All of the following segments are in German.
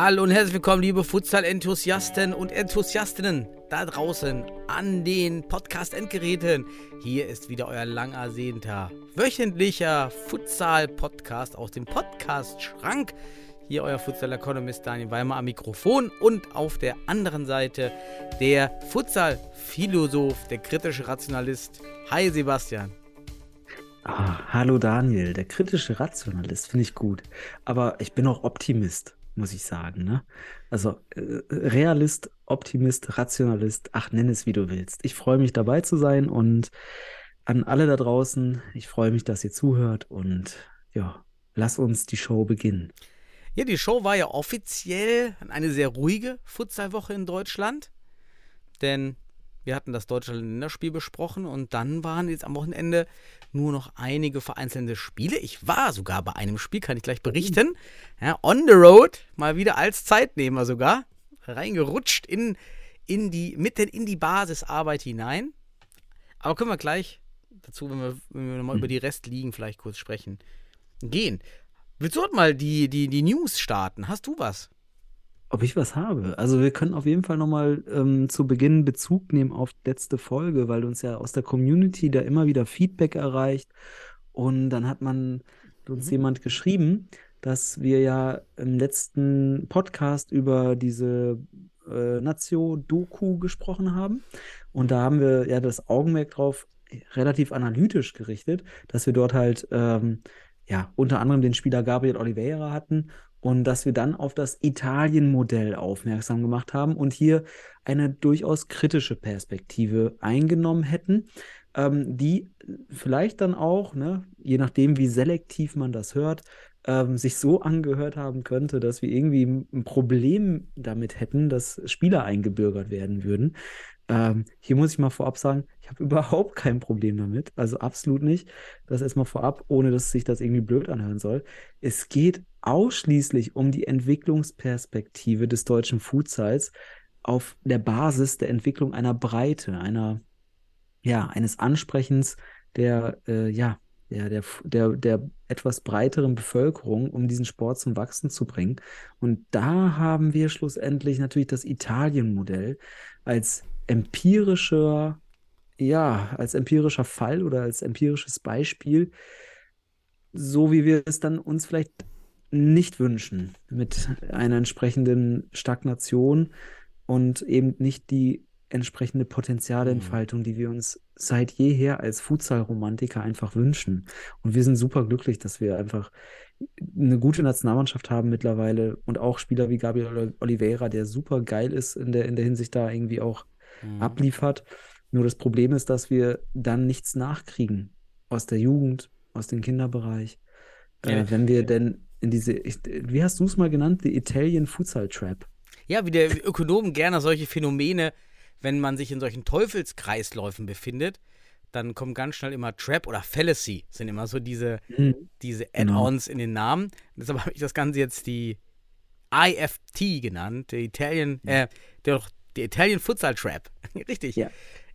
Hallo und herzlich willkommen, liebe Futsal-Enthusiasten und Enthusiastinnen da draußen an den Podcast-Endgeräten. Hier ist wieder euer lang ersehnter wöchentlicher Futsal-Podcast aus dem Podcast-Schrank. Hier euer Futsal-Economist Daniel Weimer am Mikrofon und auf der anderen Seite der Futsal-Philosoph, der kritische Rationalist. Hi Sebastian. Ah, hallo Daniel, der kritische Rationalist finde ich gut. Aber ich bin auch Optimist, muss ich sagen. Ne? Also äh, Realist, Optimist, Rationalist, ach, nenn es wie du willst. Ich freue mich dabei zu sein und an alle da draußen, ich freue mich, dass ihr zuhört und ja, lass uns die Show beginnen. Ja, die Show war ja offiziell eine sehr ruhige Futsalwoche in Deutschland. Denn wir hatten das Deutschland-Länderspiel besprochen und dann waren jetzt am Wochenende nur noch einige vereinzelte Spiele. Ich war sogar bei einem Spiel, kann ich gleich berichten. Ja, on the road, mal wieder als Zeitnehmer sogar, reingerutscht in, in die, mitten in die Basisarbeit hinein. Aber können wir gleich dazu, wenn wir, wenn wir nochmal über die Restligen vielleicht kurz sprechen, gehen. Willst du heute mal die, die, die News starten? Hast du was? Ob ich was habe? Also wir können auf jeden Fall nochmal ähm, zu Beginn Bezug nehmen auf letzte Folge, weil uns ja aus der Community da immer wieder Feedback erreicht. Und dann hat man hat uns jemand geschrieben, dass wir ja im letzten Podcast über diese äh, Nazio-Doku gesprochen haben. Und da haben wir ja das Augenmerk drauf relativ analytisch gerichtet, dass wir dort halt ähm, ja unter anderem den Spieler Gabriel Oliveira hatten und dass wir dann auf das Italien-Modell aufmerksam gemacht haben und hier eine durchaus kritische Perspektive eingenommen hätten, ähm, die vielleicht dann auch, ne, je nachdem, wie selektiv man das hört, ähm, sich so angehört haben könnte, dass wir irgendwie ein Problem damit hätten, dass Spieler eingebürgert werden würden. Ähm, hier muss ich mal vorab sagen, ich habe überhaupt kein Problem damit. Also absolut nicht. Das erstmal vorab, ohne dass sich das irgendwie blöd anhören soll. Es geht ausschließlich um die Entwicklungsperspektive des deutschen Futsals auf der Basis der Entwicklung einer Breite, einer, ja, eines Ansprechens der, äh, ja, der, der, der, der etwas breiteren Bevölkerung, um diesen Sport zum Wachsen zu bringen. Und da haben wir schlussendlich natürlich das Italien-Modell als empirischer, ja, als empirischer Fall oder als empirisches Beispiel, so wie wir es dann uns vielleicht nicht wünschen, mit einer entsprechenden Stagnation und eben nicht die entsprechende Potenzialentfaltung, die wir uns seit jeher als Futsal-Romantiker einfach wünschen. Und wir sind super glücklich, dass wir einfach eine gute Nationalmannschaft haben mittlerweile und auch Spieler wie Gabriel Oliveira, der super geil ist in der, in der Hinsicht da irgendwie auch Mhm. abliefert. Nur das Problem ist, dass wir dann nichts nachkriegen aus der Jugend, aus dem Kinderbereich. Ja. Äh, wenn wir denn in diese, ich, wie hast du es mal genannt, die Italian Futsal Trap? Ja, wie der Ökonom gerne solche Phänomene, wenn man sich in solchen Teufelskreisläufen befindet, dann kommen ganz schnell immer Trap oder Fallacy, sind immer so diese, diese Genau. Add-ons in den Namen. Deshalb habe ich das Ganze jetzt die IFT genannt, der Italian, äh, der, der Italian Futsal Trap. Richtig. Ja.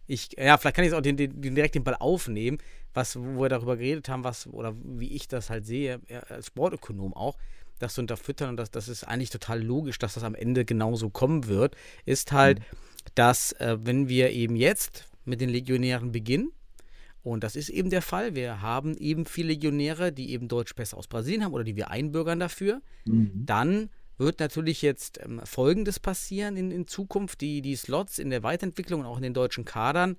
Ich, ja, vielleicht kann ich jetzt auch den, den, direkt den Ball aufnehmen, was, wo wir darüber geredet haben, was, oder wie ich das halt sehe, als Sportökonom auch, das zu unterfüttern und das, das ist eigentlich total logisch, dass das am Ende genauso kommen wird, ist halt, dass äh, wenn wir eben jetzt mit den Legionären beginnen, und das ist eben der Fall, wir haben eben viele Legionäre, die eben Deutschpässe aus Brasilien haben oder die wir einbürgern dafür, dann wird natürlich jetzt ähm, Folgendes passieren in, in Zukunft. Die, die Slots in der Weiterentwicklung und auch in den deutschen Kadern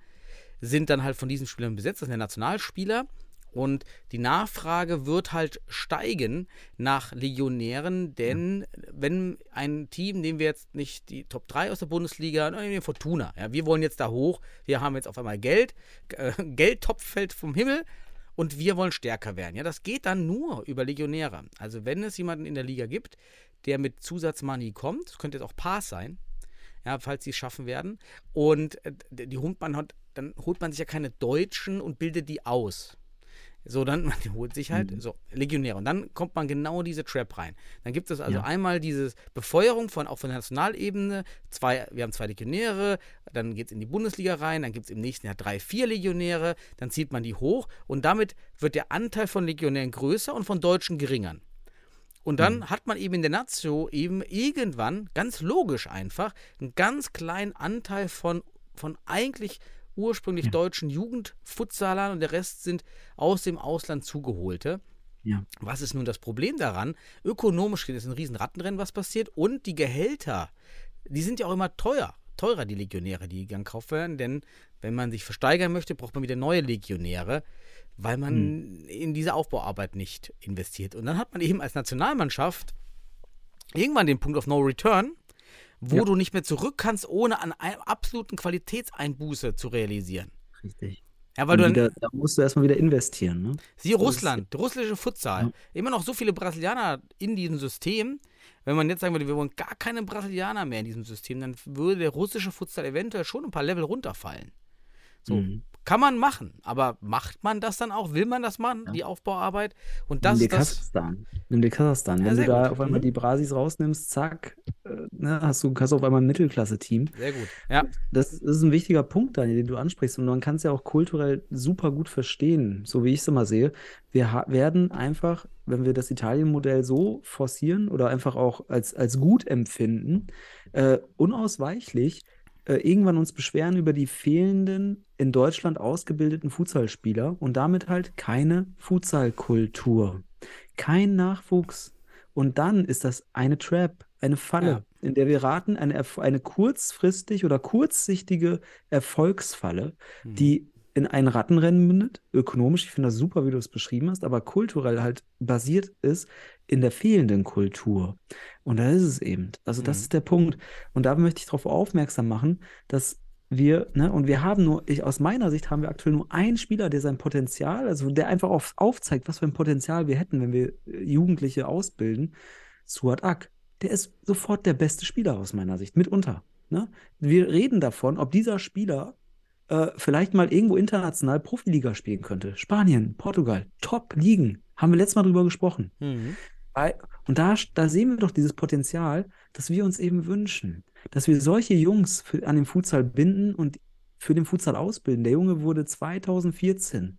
sind dann halt von diesen Spielern besetzt, das sind ja Nationalspieler. Und die Nachfrage wird halt steigen nach Legionären, denn wenn ein Team, nehmen wir jetzt nicht die Top 3 aus der Bundesliga, nehmen wir Fortuna, ja, wir wollen jetzt da hoch, wir haben jetzt auf einmal Geld, äh, Geldtopf fällt vom Himmel und wir wollen stärker werden. Ja, das geht dann nur über Legionäre. Also wenn es jemanden in der Liga gibt, der mit Zusatzmoney kommt, das könnte jetzt auch Pass sein, ja, falls sie es schaffen werden. Und äh, die holt man hat, dann holt man sich ja keine Deutschen und bildet die aus. So, dann man holt sich halt Mhm. so Legionäre und dann kommt man genau in diese Trap rein. Dann gibt es also Ja. einmal diese Befeuerung von auch von der Nationalebene. Zwei, wir haben zwei Legionäre, dann geht es in die Bundesliga rein, dann gibt es im nächsten Jahr drei, vier Legionäre, dann zieht man die hoch und damit wird der Anteil von Legionären größer und von Deutschen geringern. Und dann Mhm. hat man eben in der Nazio eben irgendwann, ganz logisch einfach, einen ganz kleinen Anteil von, von eigentlich ursprünglich Ja. deutschen Jugendfutsalern und der Rest sind aus dem Ausland zugeholte. Ja. Was ist nun das Problem daran? Ökonomisch ist ein riesen Rattenrennen, was passiert. Und die Gehälter, die sind ja auch immer teuer. Teurer, die Legionäre, die dann gekauft werden. Denn wenn man sich versteigern möchte, braucht man wieder neue Legionäre, weil man in diese Aufbauarbeit nicht investiert. Und dann hat man eben als Nationalmannschaft irgendwann den Punkt of No Return, wo Ja. du nicht mehr zurück kannst, ohne an einem absoluten Qualitätseinbuße zu realisieren. Richtig. Ja, weil du dann, da musst du erstmal wieder investieren. Ne? Siehe Russland, der russische Futsal. Ja. Immer noch so viele Brasilianer in diesem System. Wenn man jetzt sagen würde, wir wollen gar keine Brasilianer mehr in diesem System, dann würde der russische Futsal eventuell schon ein paar Level runterfallen. So, Mhm. Kann man machen, aber macht man das dann auch? Will man das machen, Ja. die Aufbauarbeit? Und das Nimm ist dir das. Kasachstan. Nimm dir Kasachstan. Ja, Wenn du da gut. auf einmal Mhm. die Brasis rausnimmst, zack, äh, ne, hast du hast auf einmal ein Mittelklasse-Team. Sehr gut. Ja, Das, das ist ein wichtiger Punkt, Daniel, den du ansprichst. Und man kann es ja auch kulturell super gut verstehen, so wie ich es immer sehe. Wir werden einfach, wenn wir das Italien-Modell so forcieren oder einfach auch als, als gut empfinden, äh, unausweichlich äh, irgendwann uns beschweren über die fehlenden in Deutschland ausgebildeten Futsalspieler und damit halt keine Futsalkultur, kein Nachwuchs. Und dann ist das eine Trap, eine Falle, Ja. in der wir raten, eine, eine kurzfristig oder kurzsichtige Erfolgsfalle, Mhm. die in ein Rattenrennen mündet. Ökonomisch, ich finde das super, wie du es beschrieben hast, aber kulturell halt basiert ist in der fehlenden Kultur. Und da ist es eben. Also das Mhm. ist der Punkt. Und da möchte ich darauf aufmerksam machen, dass wir, ne, und wir haben nur, ich, aus meiner Sicht haben wir aktuell nur einen Spieler, der sein Potenzial, also der einfach auf, aufzeigt, was für ein Potenzial wir hätten, wenn wir äh, Jugendliche ausbilden. Suat Ak. Der ist sofort der beste Spieler aus meiner Sicht, mitunter. Ne? Wir reden davon, ob dieser Spieler äh, vielleicht mal irgendwo international Profiliga spielen könnte. Spanien, Portugal, Top-Ligen. Haben wir letztes Mal drüber gesprochen. Mhm. Und da, da sehen wir doch dieses Potenzial, das wir uns eben wünschen. Dass wir solche Jungs für, an den Futsal binden und für den Futsal ausbilden. Der Junge wurde 2014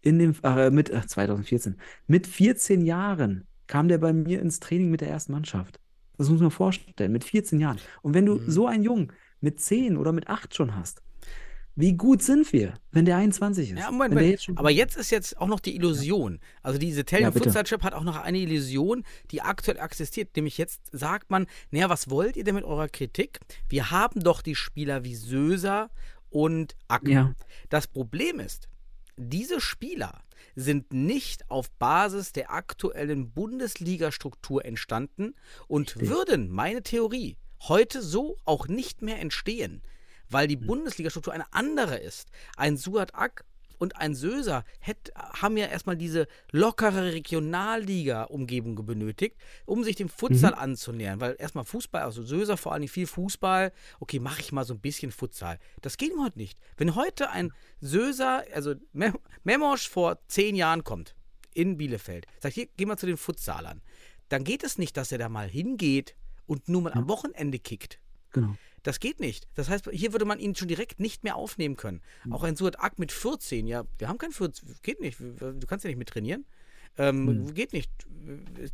in dem, äh, mit, äh, 2014, mit 14 Jahren kam der bei mir ins Training mit der ersten Mannschaft. Das muss man vorstellen, mit 14 Jahren. Und wenn du Mhm. so einen Jungen mit 10 oder mit 8 schon hast, wie gut sind wir, wenn der 21 ist? Ja, Moment, Moment. jetzt Aber jetzt ist jetzt auch noch die Illusion. Also diese Ja, Italian bitte. Futsal Trip hat auch noch eine Illusion, die aktuell existiert. Nämlich jetzt sagt man, naja, was wollt ihr denn mit eurer Kritik? Wir haben doch die Spieler wie Söser und Ack. Ja. Das Problem ist, diese Spieler sind nicht auf Basis der aktuellen Bundesliga-Struktur entstanden und Richtig. würden, meine Theorie, heute so auch nicht mehr entstehen, weil die Bundesliga-Struktur eine andere ist. Ein Suat Ak und ein Söser hätt, haben ja erstmal diese lockere Regionalliga-Umgebung benötigt, um sich dem Futsal anzunähern. Weil erstmal Fußball, also Söser vor allem viel Fußball, okay, mache ich mal so ein bisschen Futsal. Das geht heute nicht. Wenn heute ein Söser, also Mem Memosch vor zehn Jahren kommt in Bielefeld, sagt, hier, geh mal zu den Futsalern, dann geht es nicht, dass er da mal hingeht und nur mal am Wochenende kickt. Genau. Das geht nicht. Das heißt, hier würde man ihn schon direkt nicht mehr aufnehmen können. Mhm. Auch ein Suat Ak mit 14, ja, wir haben kein 14, geht nicht. Du kannst ja nicht mit trainieren. Ähm, Mhm. Geht nicht.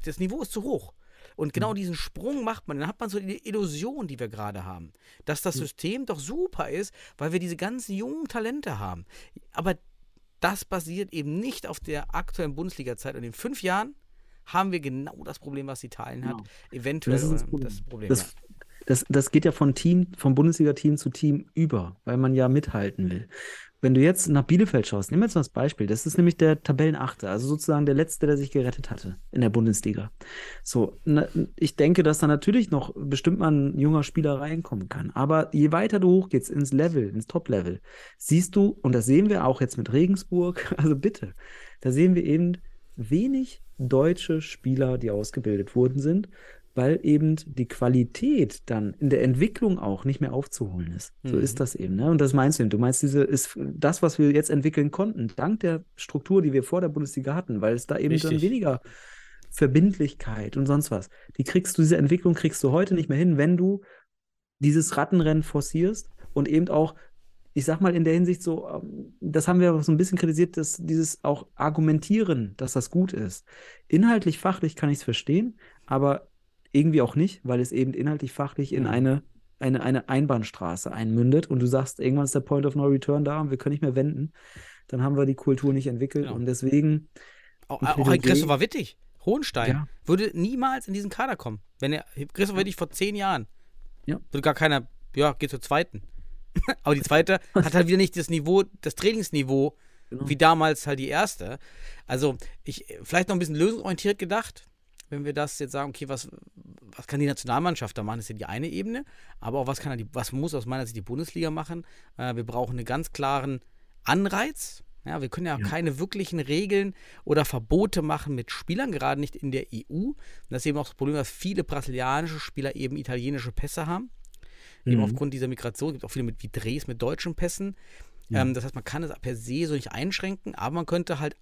Das Niveau ist zu hoch. Und genau diesen Sprung macht man. Dann hat man so die Illusion, die wir gerade haben, dass das System doch super ist, weil wir diese ganzen jungen Talente haben. Aber das basiert eben nicht auf der aktuellen Bundesliga-Zeit. Und in fünf Jahren haben wir genau das Problem, was Italien hat. Genau. Eventuell Das ist das äh, Problem. das Problem. Das, das, geht ja von Team, vom Bundesliga-Team zu Team über, weil man ja mithalten will. Wenn du jetzt nach Bielefeld schaust, nehmen wir jetzt mal das Beispiel. Das ist nämlich der Tabellenachte, also sozusagen der Letzte, der sich gerettet hatte in der Bundesliga. So, na, ich denke, dass da natürlich noch bestimmt mal ein junger Spieler reinkommen kann. Aber je weiter du hochgehst ins Level, ins Top-Level, siehst du, und das sehen wir auch jetzt mit Regensburg, also bitte, da sehen wir eben wenig deutsche Spieler, die ausgebildet worden sind weil eben die Qualität dann in der Entwicklung auch nicht mehr aufzuholen ist. So Mhm. ist das eben. Ne? Und das meinst du eben. Du meinst, diese ist das, was wir jetzt entwickeln konnten, dank der Struktur, die wir vor der Bundesliga hatten, weil es da eben dann Richtig. weniger Verbindlichkeit und sonst was. Die kriegst du, diese Entwicklung kriegst du heute nicht mehr hin, wenn du dieses Rattenrennen forcierst und eben auch, ich sag mal in der Hinsicht so, ähm, das haben wir so ein bisschen kritisiert, dass dieses auch Argumentieren, dass das gut ist. Inhaltlich, fachlich kann ich es verstehen, aber irgendwie auch nicht, weil es eben inhaltlich, fachlich in eine, eine, eine Einbahnstraße einmündet und du sagst, irgendwann ist der Point of No Return da und wir können nicht mehr wenden. Dann haben wir die Kultur nicht entwickelt Genau. und deswegen Auch, auch ein. Christopher Wittig, Hohenstein, Ja. würde niemals in diesen Kader kommen. Wenn er, Christopher Wittig vor zehn Jahren, Ja. würde gar keiner, ja, geht zur zweiten. Aber die zweite hat halt wieder nicht das Niveau, das Trainingsniveau, Genau. wie damals halt die erste. Also, ich, vielleicht noch ein bisschen lösungsorientiert gedacht, wenn wir das jetzt sagen, okay, was, was kann die Nationalmannschaft da machen, ist ja die eine Ebene, aber auch was kann die, was muss aus meiner Sicht die Bundesliga machen? Äh, wir brauchen einen ganz klaren Anreiz. Ja, wir können ja, Ja. keine wirklichen Regeln oder Verbote machen mit Spielern, gerade nicht in der EU. Und das ist eben auch das Problem, dass viele brasilianische Spieler eben italienische Pässe haben. Eben Mhm. aufgrund dieser Migration. Es gibt auch viele mit wie Drehs mit deutschen Pässen. Ja. Ähm, das heißt, man kann es per se so nicht einschränken, aber man könnte halt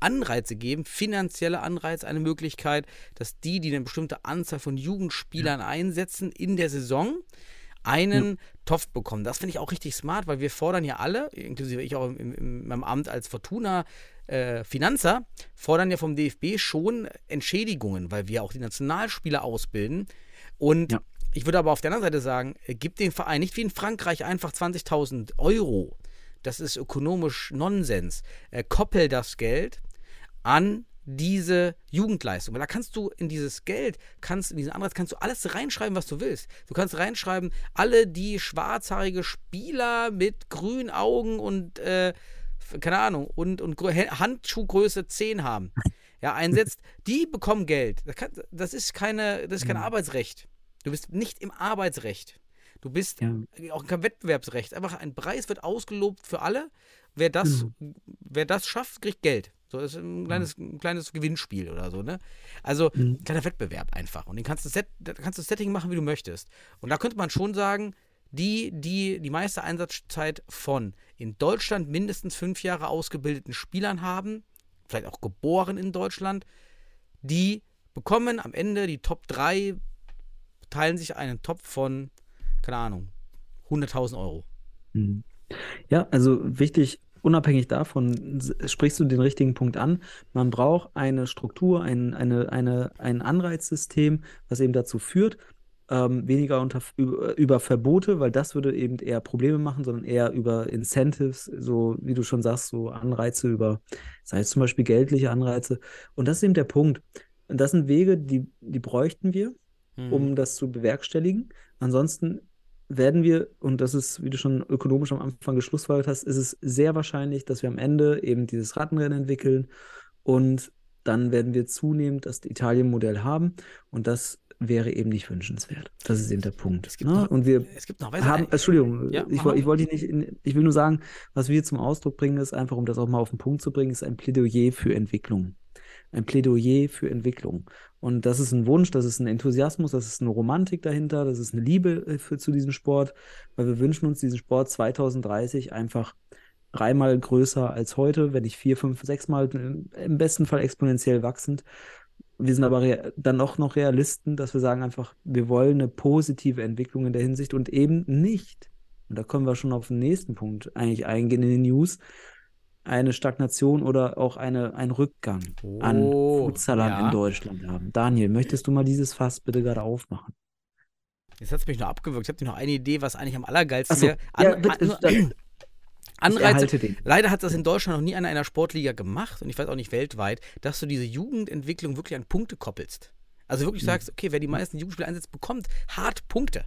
Anreize geben, finanzielle Anreize, eine Möglichkeit, dass die, die eine bestimmte Anzahl von Jugendspielern einsetzen in der Saison, einen Topf bekommen. Das finde ich auch richtig smart, weil wir fordern ja alle, inklusive ich auch im, im, meinem Amt als Fortuna äh, Finanzer, fordern ja vom DFB schon Entschädigungen, weil wir auch die Nationalspieler ausbilden. Und Ja. ich würde aber auf der anderen Seite sagen, äh, gib den Verein nicht wie in Frankreich einfach 20.000 Euro. Das ist ökonomisch Nonsens. Äh, koppel das Geld an diese Jugendleistung. Weil da kannst du in dieses Geld, kannst in diesen Anreiz, kannst du alles reinschreiben, was du willst. Du kannst reinschreiben, alle die schwarzhaarige Spieler mit grünen Augen und äh, keine Ahnung, und, und Handschuhgröße 10 haben. Ja, einsetzt, die bekommen Geld. Das, kann, das ist keine, das ist kein Arbeitsrecht. Du bist nicht im Arbeitsrecht. Du bist Ja. auch kein Wettbewerbsrecht. Einfach ein Preis wird ausgelobt für alle. Wer das, wer das schafft, kriegt Geld. So das ist ein kleines, ein kleines Gewinnspiel oder so, ne? Also Mhm. ein kleiner Wettbewerb einfach. Und den kannst du Set, da kannst du das Setting machen, wie du möchtest. Und da könnte man schon sagen, die, die die meiste Einsatzzeit von in Deutschland mindestens fünf Jahre ausgebildeten Spielern haben, vielleicht auch geboren in Deutschland, die bekommen am Ende die Top 3, teilen sich einen Topf von, keine Ahnung, 100.000 Euro. Mhm. Ja, also wichtig, unabhängig davon sprichst du den richtigen Punkt an. Man braucht eine Struktur, ein, eine, eine, ein Anreizsystem, was eben dazu führt, ähm, weniger unter, über, über Verbote, weil das würde eben eher Probleme machen, sondern eher über Incentives, so wie du schon sagst, so Anreize über, sei es zum Beispiel geldliche Anreize. Und das ist eben der Punkt. Und das sind Wege, die, die bräuchten wir, Mhm. um das zu bewerkstelligen. Ansonsten werden wir, und das ist, wie du schon ökonomisch am Anfang geschlussfolgert hast, ist es sehr wahrscheinlich, dass wir am Ende eben dieses Rattenrennen entwickeln und dann werden wir zunehmend das Italien-Modell haben und das wäre eben nicht wünschenswert. Das ist eben der Punkt. Es gibt ne? noch- und wir es gibt noch haben, Entschuldigung, Ja, ich, ich wollte nicht, in, ich will nur sagen, was wir zum Ausdruck bringen, ist einfach, um das auch mal auf den Punkt zu bringen, ist ein Plädoyer für Entwicklung. Ein Plädoyer für Entwicklung. Und das ist ein Wunsch, das ist ein Enthusiasmus, das ist eine Romantik dahinter, das ist eine Liebe äh, für, zu diesem Sport, weil wir wünschen uns diesen Sport 2030 einfach dreimal größer als heute, wenn nicht vier, fünf, sechs Mal, äh, im besten Fall exponentiell wachsend. Wir sind aber dann auch noch Realisten, dass wir sagen einfach, wir wollen eine positive Entwicklung in der Hinsicht und eben nicht, und da können wir schon auf den nächsten Punkt eigentlich eingehen in den News, eine Stagnation oder auch eine, ein Rückgang an Oh, Futsalern ja. in Deutschland haben. Daniel, möchtest du mal dieses Fass bitte gerade aufmachen? Jetzt hat es mich noch abgewürgt. Ich habe noch eine Idee, was eigentlich am allergeilsten Achso, wäre. ja, An, bitte, an, dann- Anreize. Leider hat das in Deutschland noch nie in einer Sportliga gemacht und ich weiß auch nicht weltweit, dass du diese Jugendentwicklung wirklich an Punkte koppelst. Also wirklich Mhm. sagst, okay, wer die meisten Jugendspiele einsetzt, bekommt hart Punkte.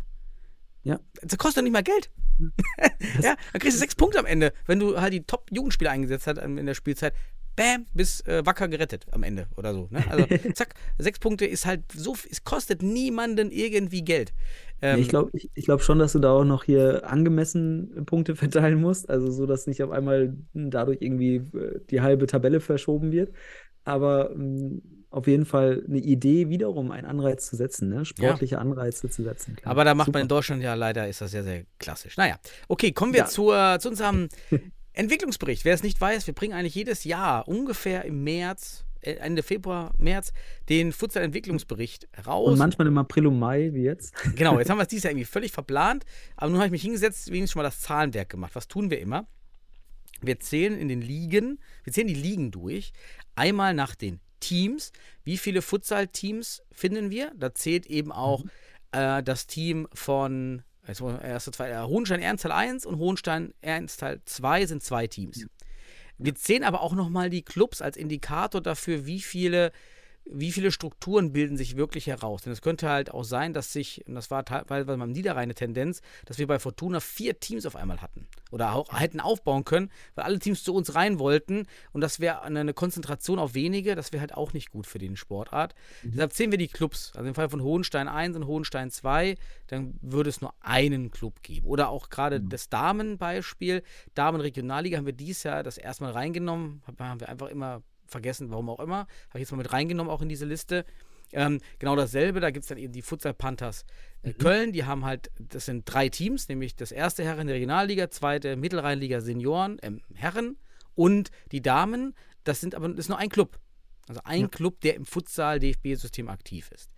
Ja. Das kostet doch nicht mal Geld. ja, dann kriegst du sechs Punkte am Ende, wenn du halt die Top-Jugendspieler eingesetzt hast in der Spielzeit. Bam, bist äh, wacker gerettet am Ende oder so. Ne? Also zack, sechs Punkte ist halt so, es kostet niemanden irgendwie Geld. Ähm, ich glaube ich, ich glaub schon, dass du da auch noch hier angemessen Punkte verteilen musst, also so, dass nicht auf einmal dadurch irgendwie äh, die halbe Tabelle verschoben wird. Aber ähm, auf jeden Fall eine Idee, wiederum einen Anreiz zu setzen, ne? sportliche Anreize zu setzen. Klar. Aber da macht Super. man in Deutschland ja leider, ist das sehr, sehr klassisch. Naja, okay, kommen wir Ja. zur, zu unserem Entwicklungsbericht. Wer es nicht weiß, wir bringen eigentlich jedes Jahr ungefähr im März, äh, Ende Februar, März, den Futsal-Entwicklungsbericht raus. Und manchmal im April und Mai, wie jetzt. Genau, jetzt haben wir es dieses Jahr irgendwie völlig verplant, aber nun habe ich mich hingesetzt, wenigstens schon mal das Zahlenwerk gemacht. Was tun wir immer? Wir zählen in den Ligen, wir zählen die Ligen durch, einmal nach den Teams. Wie viele Futsal-Teams finden wir? Da zählt eben auch äh, das Team von wir erste zwei, äh, Hohenstein Ernsttal 1 und Hohenstein Ernsttal 2 sind zwei Teams. Wir zählen aber auch nochmal die Clubs als Indikator dafür, wie viele, wie viele Strukturen bilden sich wirklich heraus. Denn es könnte halt auch sein, dass sich, und das war teilweise beim Niederrhein eine Tendenz, dass wir bei Fortuna vier Teams auf einmal hatten. Oder auch hätten aufbauen können, weil alle Teams zu uns rein wollten. Und das wäre eine, Konzentration auf wenige, das wäre halt auch nicht gut für den Sportart. Deshalb zählen wir die Clubs. Also im Fall von Hohenstein 1 und Hohenstein 2, dann würde es nur einen Club geben. Oder auch gerade das Damenbeispiel, Damen-Regionalliga haben wir dieses Jahr das erste Mal reingenommen, Hab- haben wir einfach immer vergessen, warum auch immer. Habe ich jetzt mal mit reingenommen, auch in diese Liste. Ähm, genau dasselbe, da gibt es dann eben die Futsal Panthers äh, Köln, die haben halt, das sind drei Teams, nämlich das erste Herren der Regionalliga, zweite Mittelrheinliga Senioren, ähm, Herren und die Damen, das sind aber das ist nur ein Club. Also ein Club, der im Futsal-DFB-System aktiv ist.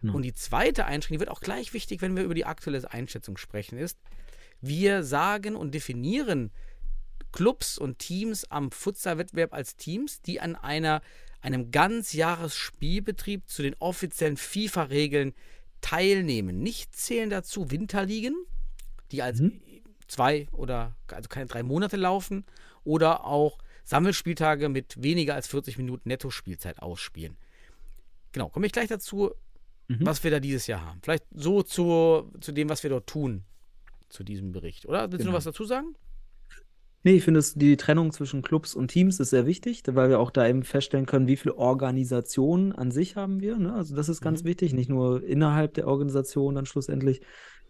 Genau. Und die zweite Einschränkung, die wird auch gleich wichtig, wenn wir über die aktuelle Einschätzung sprechen, ist, wir sagen und definieren Clubs und Teams am Futsal-Wettbewerb als Teams, die an einer, einem Ganzjahresspielbetrieb zu den offiziellen FIFA-Regeln teilnehmen. Nicht zählen dazu Winterligen, die als zwei oder also keine drei Monate laufen, oder auch Sammelspieltage mit weniger als 40 Minuten Netto-Spielzeit ausspielen. Genau, komme ich gleich dazu, was wir da dieses Jahr haben. Vielleicht so zu, zu dem, was wir dort tun, zu diesem Bericht. Oder willst du Genau. noch was dazu sagen? Nee, ich finde, es- die Trennung zwischen Clubs und Teams ist sehr wichtig, weil wir auch da eben feststellen können, wie viele Organisationen an sich haben wir. Ne? Also das ist ganz wichtig, nicht nur innerhalb der Organisation dann schlussendlich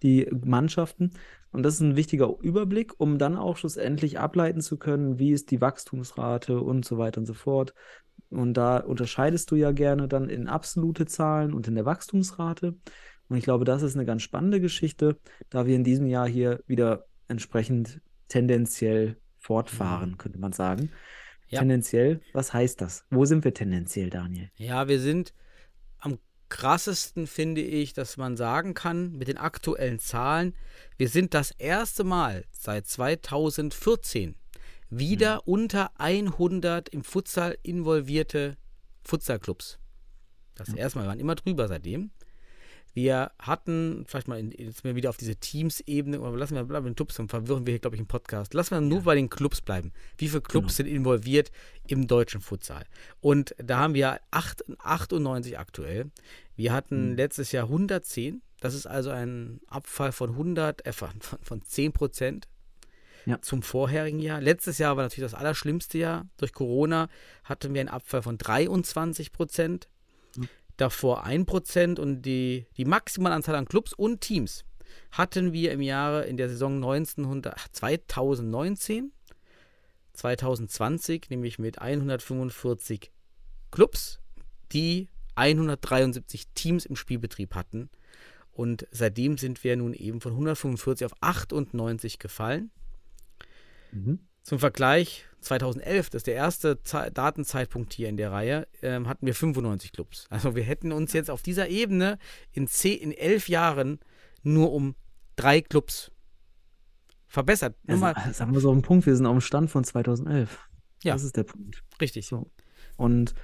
die Mannschaften. Und das ist ein wichtiger Überblick, um dann auch schlussendlich ableiten zu können, wie ist die Wachstumsrate und so weiter und so fort. Und da unterscheidest du ja gerne dann in absolute Zahlen und in der Wachstumsrate. Und ich glaube, das ist eine ganz spannende Geschichte, da wir in diesem Jahr hier wieder entsprechend tendenziell fortfahren, könnte man sagen. Ja. Tendenziell, was heißt das? Wo sind wir tendenziell, Daniel? Ja, wir sind am krassesten, finde ich, dass man sagen kann, mit den aktuellen Zahlen, wir sind das erste Mal seit 2014 wieder unter 100 im Futsal involvierte Futsalclubs. Das erste Mal, wir waren immer drüber seitdem. Wir hatten, vielleicht mal in, jetzt mal wieder auf diese Teams-Ebene, oder lassen wir bleiben den Clubs, dann verwirren wir hier, glaube ich, im Podcast. Lassen wir nur bei den Clubs bleiben. Wie viele Clubs sind involviert im deutschen Futsal? Und da haben wir acht- 98 aktuell. Wir hatten letztes Jahr 110. Das ist also ein Abfall von 100, äh, von, von 10 Prozent Ja. zum vorherigen Jahr. Letztes Jahr war natürlich das allerschlimmste Jahr. Durch Corona hatten wir einen Abfall von 23 Prozent davor 1% und die, die maximale Anzahl an Clubs und Teams hatten wir im Jahre in der Saison 1900, ach, 2019, 2020, nämlich mit 145 Clubs, die 173 Teams im Spielbetrieb hatten. Und seitdem sind wir nun eben von 145 auf 98 gefallen. Zum Vergleich, 2011, das ist der erste Ze Datenzeitpunkt hier in der Reihe, ähm, hatten wir 95 Clubs. Also wir hätten uns jetzt auf dieser Ebene in, zehn, in elf Jahren nur um drei Clubs verbessert. Nur Also, mal, sagen wir so einen Punkt, wir sind auf dem Stand von 2011. Ja. Das ist der Punkt. richtig. So. Und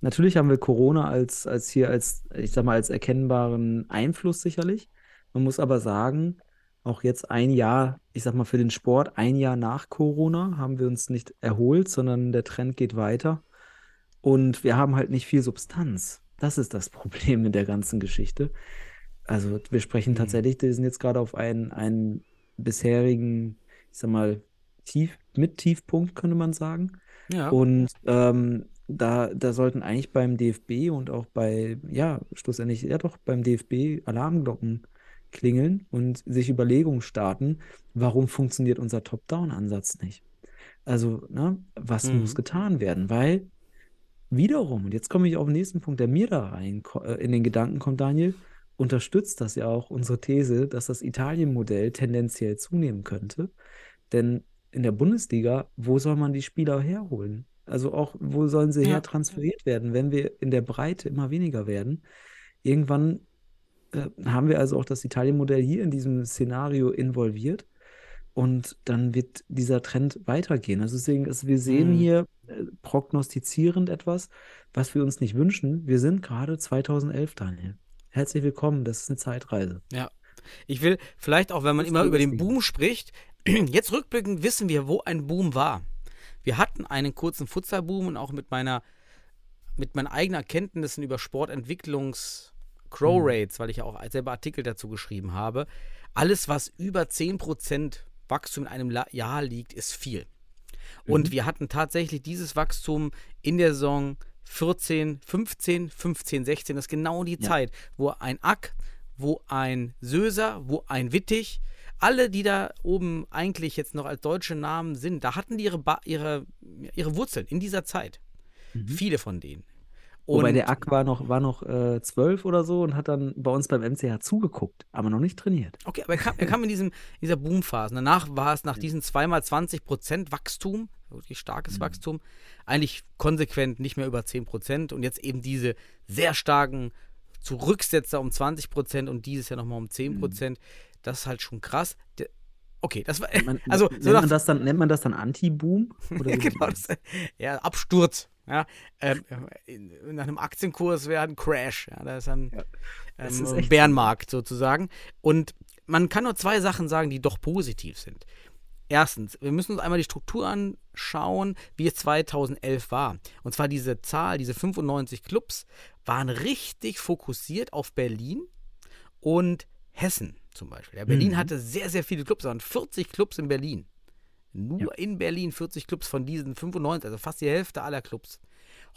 natürlich haben wir Corona als, als hier als, ich sag mal, als erkennbaren Einfluss sicherlich. Man muss aber sagen, auch jetzt ein Jahr, ich sag mal, für den Sport, ein Jahr nach Corona haben wir uns nicht erholt, sondern der Trend geht weiter. Und wir haben halt nicht viel Substanz. Das ist das Problem in der ganzen Geschichte. Also wir sprechen tatsächlich, wir sind jetzt gerade auf einen, einen bisherigen, ich sag mal, Tief, mit Tiefpunkt, könnte man sagen. Ja. Und ähm, da, da sollten eigentlich beim DFB und auch bei, ja, schlussendlich, ja doch, beim DFB Alarmglocken klingeln und sich Überlegungen starten, warum funktioniert unser Top-Down-Ansatz nicht? Also, ne, was Mhm. muss getan werden? Weil wiederum, und jetzt komme ich auf den nächsten Punkt, der mir da rein äh, in den Gedanken kommt, Daniel, unterstützt das ja auch unsere These, dass das Italien-Modell tendenziell zunehmen könnte. Denn in der Bundesliga, wo soll man die Spieler herholen? Also auch, wo sollen sie Ja. her transferiert werden, wenn wir in der Breite immer weniger werden? Irgendwann äh, haben wir also auch das Italien-Modell hier in diesem Szenario involviert. Und dann wird dieser Trend weitergehen. Also deswegen, ist, wir sehen Mhm. hier äh, prognostizierend etwas, was wir uns nicht wünschen. Wir sind gerade 2011, Daniel. Herzlich willkommen, das ist eine Zeitreise. Ja. Ich will vielleicht auch, wenn man Das immer über den. Boom spricht, jetzt rückblickend wissen wir, wo ein Boom war. Wir hatten einen kurzen Futsal-Boom und auch mit meiner, mit meinen eigenen Erkenntnissen über Sportentwicklungs Crow Rates, weil ich ja auch selber Artikel dazu geschrieben habe. Alles, was über 10% Wachstum in einem Jahr liegt, ist viel. Und wir hatten tatsächlich dieses Wachstum in der Saison 14, 15, 15, 16. Das ist genau die Ja. Zeit, wo ein Ack, wo ein Söser, wo ein Wittig, alle, die da oben eigentlich jetzt noch als deutsche Namen sind, da hatten die ihre, ba ihre, ihre Wurzeln in dieser Zeit. Viele von denen. Mhm. Wobei der Ack war noch, war noch äh, zwölf oder so und hat dann bei uns beim MCH zugeguckt, aber noch nicht trainiert. Okay, aber er kam, er kam in, diesem, dieser Boomphase. Danach war es nach diesen zweimal 20 Prozent Wachstum, wirklich starkes Mhm. Wachstum, eigentlich konsequent nicht mehr über 10 Prozent und jetzt eben diese sehr starken Zurücksetzer um 20 Prozent und dieses Jahr nochmal um 10 Prozent. Das ist halt schon krass. Der, okay, das war, Mhm. Man, also nennt, so man das dann, nennt man das dann Anti-Boom? Ja, genau, das, ja, Absturz. Ja, ähm, in- nach einem Aktienkurs wäre ein Crash. Ja, da ist ein das ähm, ist. Bärenmarkt sozusagen. Und man kann nur zwei Sachen sagen, die doch positiv sind. Erstens, wir müssen uns einmal die Struktur anschauen, wie es 2011 war. Und zwar diese Zahl, diese 95 Clubs, waren richtig fokussiert auf Berlin und Hessen zum Beispiel. Ja, Berlin Mhm. hatte sehr, sehr viele Clubs, es waren 40 Clubs in Berlin. Nur in Berlin 40 Clubs von diesen 95, also fast die Hälfte aller Clubs.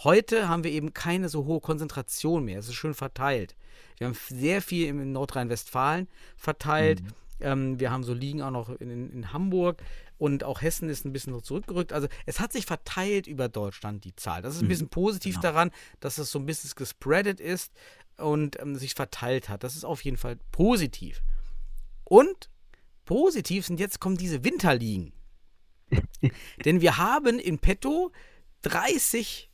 Heute haben wir eben keine so hohe Konzentration mehr. Es ist schön verteilt. Wir haben sehr viel in Nordrhein-Westfalen verteilt. Ähm, wir haben so Ligen auch noch in, in, Hamburg und auch Hessen ist ein bisschen so zurückgerückt. Also es hat sich verteilt über Deutschland die Zahl. Das ist ein bisschen positiv daran, dass es so ein bisschen gespreadet ist und ähm, sich verteilt hat. Das ist auf jeden Fall positiv. Und positiv sind jetzt kommen diese Winterligen. Denn wir haben in petto 30,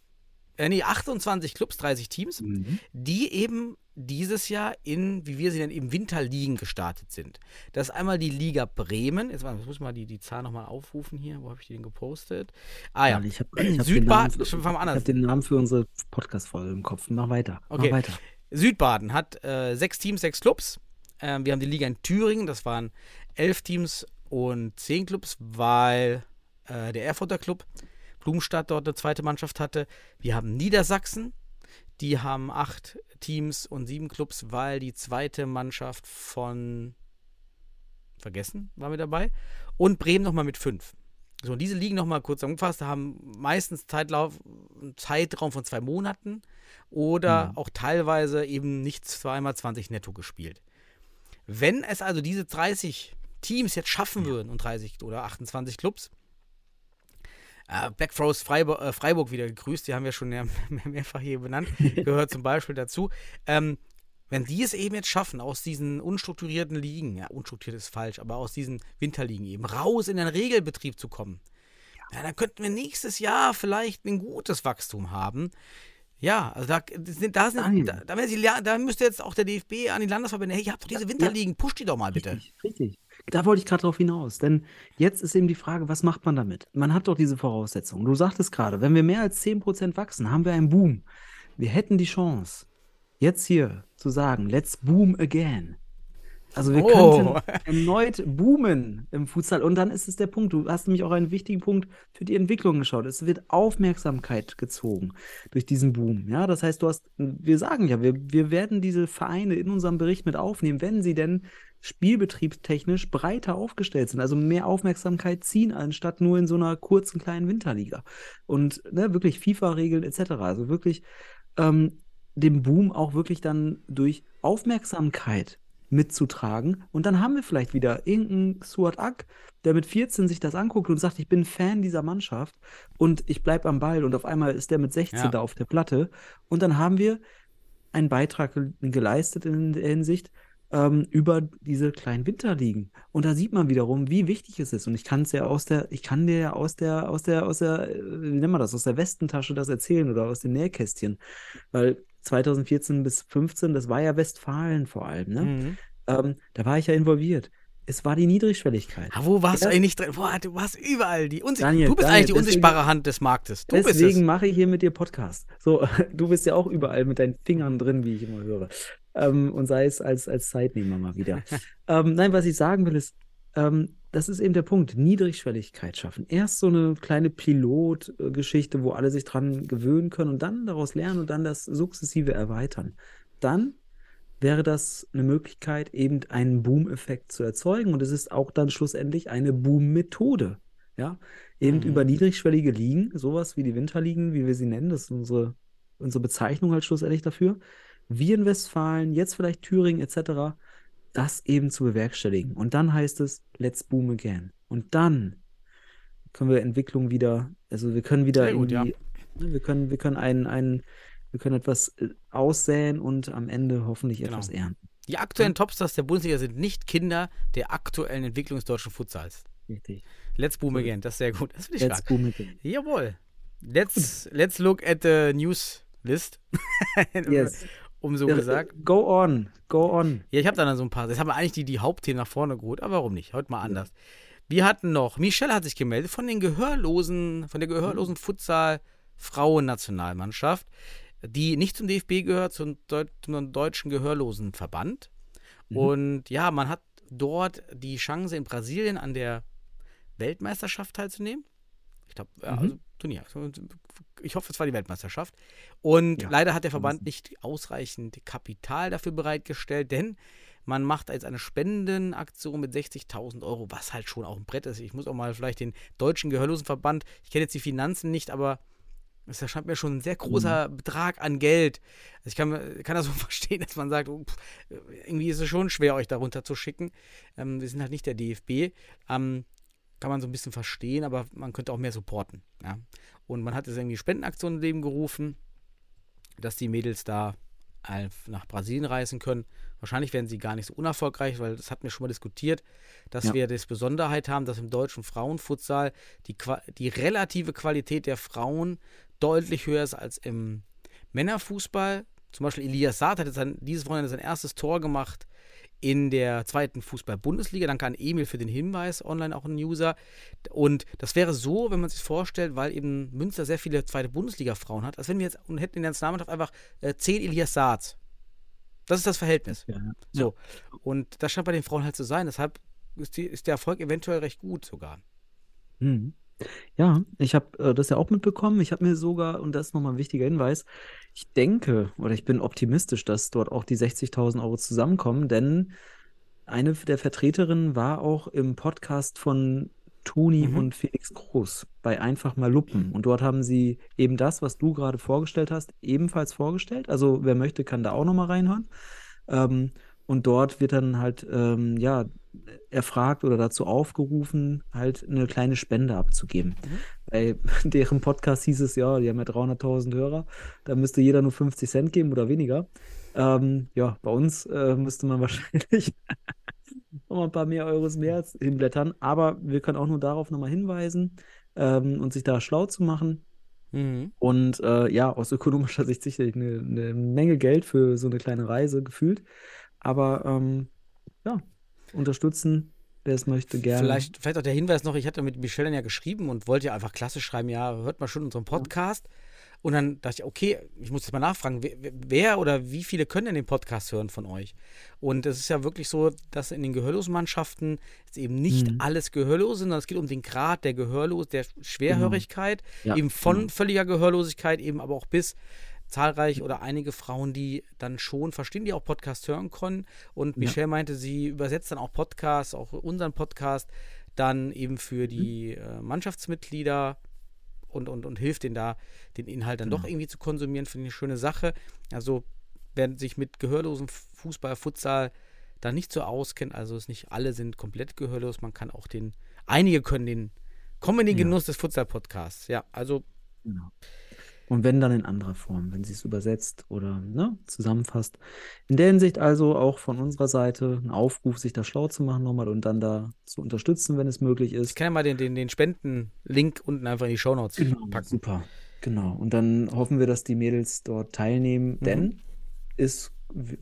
äh, nee, 28 Clubs, 30 Teams, Mhm. die eben dieses Jahr in, wie wir sie nennen, eben Winterligen gestartet sind. Das ist einmal die Liga Bremen. Jetzt mal, ich muss mal die, die Zahl nochmal aufrufen hier. Wo habe ich die denn gepostet? Ah ja. Warte, Ich habe hab den, Südbaden, ich hab den Namen für unsere Podcast-Folge im Kopf. Mach weiter. Okay. Mach weiter. Südbaden hat äh, sechs Teams, sechs Clubs. Ähm, wir haben die Liga in Thüringen, das waren elf Teams und zehn Clubs, weil äh, der Erfurter Club Blumenstadt dort eine zweite Mannschaft hatte. Wir haben Niedersachsen, die haben acht Teams und sieben Clubs, weil die zweite Mannschaft von vergessen war mit dabei. Und Bremen nochmal mit fünf. So, und diese liegen nochmal kurz angefasst, haben meistens Zeitlauf, einen Zeitraum von zwei Monaten oder auch teilweise eben nicht zweimal 20 netto gespielt. Wenn es also diese 30 Teams jetzt schaffen würden und 30 oder 28 Clubs, äh, Black Frost Freiburg, äh, Freiburg wieder gegrüßt, die haben wir schon mehr, mehrfach hier benannt, gehört zum Beispiel dazu. Ähm, wenn die es eben jetzt schaffen, aus diesen unstrukturierten Ligen, ja, unstrukturiert ist falsch, aber aus diesen Winterligen eben raus in den Regelbetrieb zu kommen, ja, dann könnten wir nächstes Jahr vielleicht ein gutes Wachstum haben. Ja, also da, sind, da, sind, da, da, da müsste jetzt auch der DFB an die Landesverbände, hey, ihr habt doch diese Winterligen, pusht die doch mal bitte. Richtig, richtig. Da wollte ich gerade drauf hinaus. Denn jetzt ist eben die Frage, was macht man damit? Man hat doch diese Voraussetzungen. Du sagtest gerade, wenn wir mehr als 10% wachsen, haben wir einen Boom. Wir hätten die Chance, jetzt hier zu sagen, let's boom again. Also wir Oh. könnten erneut boomen im Futsal. Und dann ist es der Punkt. Du hast nämlich auch einen wichtigen Punkt für die Entwicklung geschaut. Es wird Aufmerksamkeit gezogen durch diesen Boom. Ja, das heißt, du hast, wir sagen ja, wir, wir werden diese Vereine in unserem Bericht mit aufnehmen, wenn sie denn spielbetriebstechnisch breiter aufgestellt sind, also mehr Aufmerksamkeit ziehen, anstatt nur in so einer kurzen kleinen Winterliga. Und ne, wirklich FIFA-Regeln etc. Also wirklich ähm, dem Boom auch wirklich dann durch Aufmerksamkeit mitzutragen. Und dann haben wir vielleicht wieder irgendeinen Stuart Ack, der mit 14 sich das anguckt und sagt, ich bin Fan dieser Mannschaft und ich bleibe am Ball und auf einmal ist der mit 16 Ja. da auf der Platte. Und dann haben wir einen Beitrag ge- geleistet in der Hinsicht ähm, über diese kleinen Winterligen. Und da sieht man wiederum, wie wichtig es ist. Und ich kann es ja aus der, ich kann dir ja aus der, aus der, aus der, äh, wie nennt man das, aus der Westentasche das erzählen oder aus den Nähkästchen. Weil 2014 bis 15, das war ja Westfalen vor allem, ne? Mhm. Ähm, da war ich ja involviert. Es war die Niedrigschwelligkeit. Ah, wo warst Ja. du eigentlich drin? Boah, du warst überall die Unsicht Daniel, Du bist Daniel, eigentlich die deswegen- unsichtbare Hand des Marktes. Du Deswegen es. mache ich hier mit dir Podcast. So, du bist ja auch überall mit deinen Fingern drin, wie ich immer höre. Ähm, und sei es als, als Zeitnehmer mal wieder. ähm, nein, was ich sagen will, ist, ähm, das ist eben der Punkt. Niedrigschwelligkeit schaffen. Erst so eine kleine Pilotgeschichte, wo alle sich dran gewöhnen können und dann daraus lernen und dann das sukzessive erweitern. Dann wäre das eine Möglichkeit, eben einen Boom-Effekt zu erzeugen. Und es ist auch dann schlussendlich eine Boom-Methode. Ja, eben Mhm. über niedrigschwellige Ligen, sowas wie die Winterligen, wie wir sie nennen, das ist unsere, unsere Bezeichnung halt schlussendlich dafür. Wir in Westfalen, jetzt vielleicht Thüringen etc., das eben zu bewerkstelligen. Und dann heißt es, let's boom again. Und dann können wir Entwicklung wieder, also wir können wieder gut, ja. ne, wir können, wir können einen, einen, wir können etwas äh, aussäen und am Ende hoffentlich Genau. etwas ernten. Die aktuellen Topstars der Bundesliga sind nicht Kinder der aktuellen Entwicklung des deutschen Futsals. Richtig. Let's boom again. Das ist sehr gut. Das finde ich Let's stark. boom again. Jawohl. Let's, let's look at the news list. Yes. Um so gesagt. Go on, go on. Ja, ich habe dann so ein paar. Jetzt haben wir eigentlich die, die Hauptthemen nach vorne geholt, aber warum nicht? Heute mal anders. Wir hatten noch, Michelle hat sich gemeldet von den Gehörlosen, von der gehörlosen Futsal Frauennationalmannschaft, die nicht zum DFB gehört, zum, Deu zum deutschen Gehörlosenverband. Und ja, man hat dort die Chance in Brasilien an der Weltmeisterschaft teilzunehmen. Ich glaube, ja, Mhm. also Turnier. Ich hoffe, es war die Weltmeisterschaft. Und Ja, leider hat der Verband nicht ausreichend Kapital dafür bereitgestellt, denn man macht jetzt eine Spendenaktion mit 60.000 Euro, was halt schon auch ein Brett ist. Ich muss auch mal vielleicht den deutschen Gehörlosenverband, ich kenne jetzt die Finanzen nicht, aber es erscheint mir schon ein sehr großer Betrag an Geld. Also ich kann, kann das so verstehen, dass man sagt, oh, pff, irgendwie ist es schon schwer, euch darunter zu schicken. Ähm, wir sind halt nicht der DFB. Ähm, kann man so ein bisschen verstehen, aber man könnte auch mehr supporten. Ja? Und man hat jetzt irgendwie Spendenaktionen ins Leben gerufen, dass die Mädels da nach Brasilien reisen können. Wahrscheinlich werden sie gar nicht so unerfolgreich, weil das hatten wir schon mal diskutiert, dass Ja. wir das Besonderheit haben, dass im deutschen Frauenfutsal die, die relative Qualität der Frauen deutlich höher ist als im Männerfußball. Zum Beispiel Elias Saad hat jetzt sein, dieses Wochenende sein erstes Tor gemacht in der zweiten Fußball-Bundesliga. Danke an Emil für den Hinweis, online auch ein User. Und das wäre so, wenn man sich vorstellt, weil eben Münster sehr viele zweite Bundesliga-Frauen hat, als wenn wir jetzt und hätten in der Nationalmannschaft einfach äh, zehn Elias Saads. Das ist das Verhältnis. Ja, ja. So. Und das scheint bei den Frauen halt zu sein. Deshalb ist, die, ist der Erfolg eventuell recht gut sogar. Mhm. Ja, ich habe äh, das ja auch mitbekommen. Ich habe mir sogar, und das ist nochmal ein wichtiger Hinweis, ich denke oder ich bin optimistisch, dass dort auch die 60.000 Euro zusammenkommen, denn eine der Vertreterinnen war auch im Podcast von Toni Mhm. und Felix Groß bei Einfach mal Luppen. Und dort haben sie eben das, was du gerade vorgestellt hast, ebenfalls vorgestellt. Also wer möchte, kann da auch nochmal reinhören. Ähm, und dort wird dann halt, ähm, ja, erfragt oder dazu aufgerufen, halt eine kleine Spende abzugeben. Bei deren Podcast hieß es ja, die haben ja 300.000 Hörer, da müsste jeder nur 50 Cent geben oder weniger. Ähm, ja, bei uns äh, müsste man wahrscheinlich nochmal ein paar mehr Euros mehr hinblättern, aber wir können auch nur darauf nochmal hinweisen ähm, und sich da schlau zu machen. Mhm. Und äh, ja, aus ökonomischer Sicht sicherlich eine, eine Menge Geld für so eine kleine Reise gefühlt. Aber ähm, ja, unterstützen, wer es möchte, gerne. Vielleicht, vielleicht auch der Hinweis noch, ich hatte mit Michelle dann ja geschrieben und wollte ja einfach klassisch schreiben, ja, hört mal schon unseren Podcast. Und dann dachte ich, okay, ich muss jetzt mal nachfragen, wer, wer oder wie viele können denn den Podcast hören von euch? Und es ist ja wirklich so, dass in den Gehörlosenmannschaften ist eben nicht Mhm. alles Gehörlose, sondern es geht um den Grad der Gehörlos, der Schwerhörigkeit, Ja, eben von genau. völliger Gehörlosigkeit, eben aber auch bis zahlreich oder einige Frauen, die dann schon verstehen, die auch Podcast hören können. Und Ja. Michelle meinte, sie übersetzt dann auch Podcasts, auch unseren Podcast, dann eben für Mhm. die äh, Mannschaftsmitglieder und, und, und hilft denen da, den Inhalt dann doch Genau. irgendwie zu konsumieren, finde ich eine schöne Sache. Also, wer sich mit gehörlosen Fußball, Futsal da nicht so auskennt. Also es nicht alle sind komplett gehörlos. Man kann auch den, einige können den, kommen in den Ja. Genuss des Futsal-Podcasts. Ja, also Genau. Und wenn dann in anderer Form, wenn sie es übersetzt oder ne, zusammenfasst. In der Hinsicht also auch von unserer Seite ein Aufruf, sich da schlau zu machen nochmal und dann da zu unterstützen, wenn es möglich ich ist. kann ja mal den, den, den Spenden-Link unten einfach in die Shownotes Genau, packen. super. Genau. Und dann hoffen wir, dass die Mädels dort teilnehmen, Mhm. denn es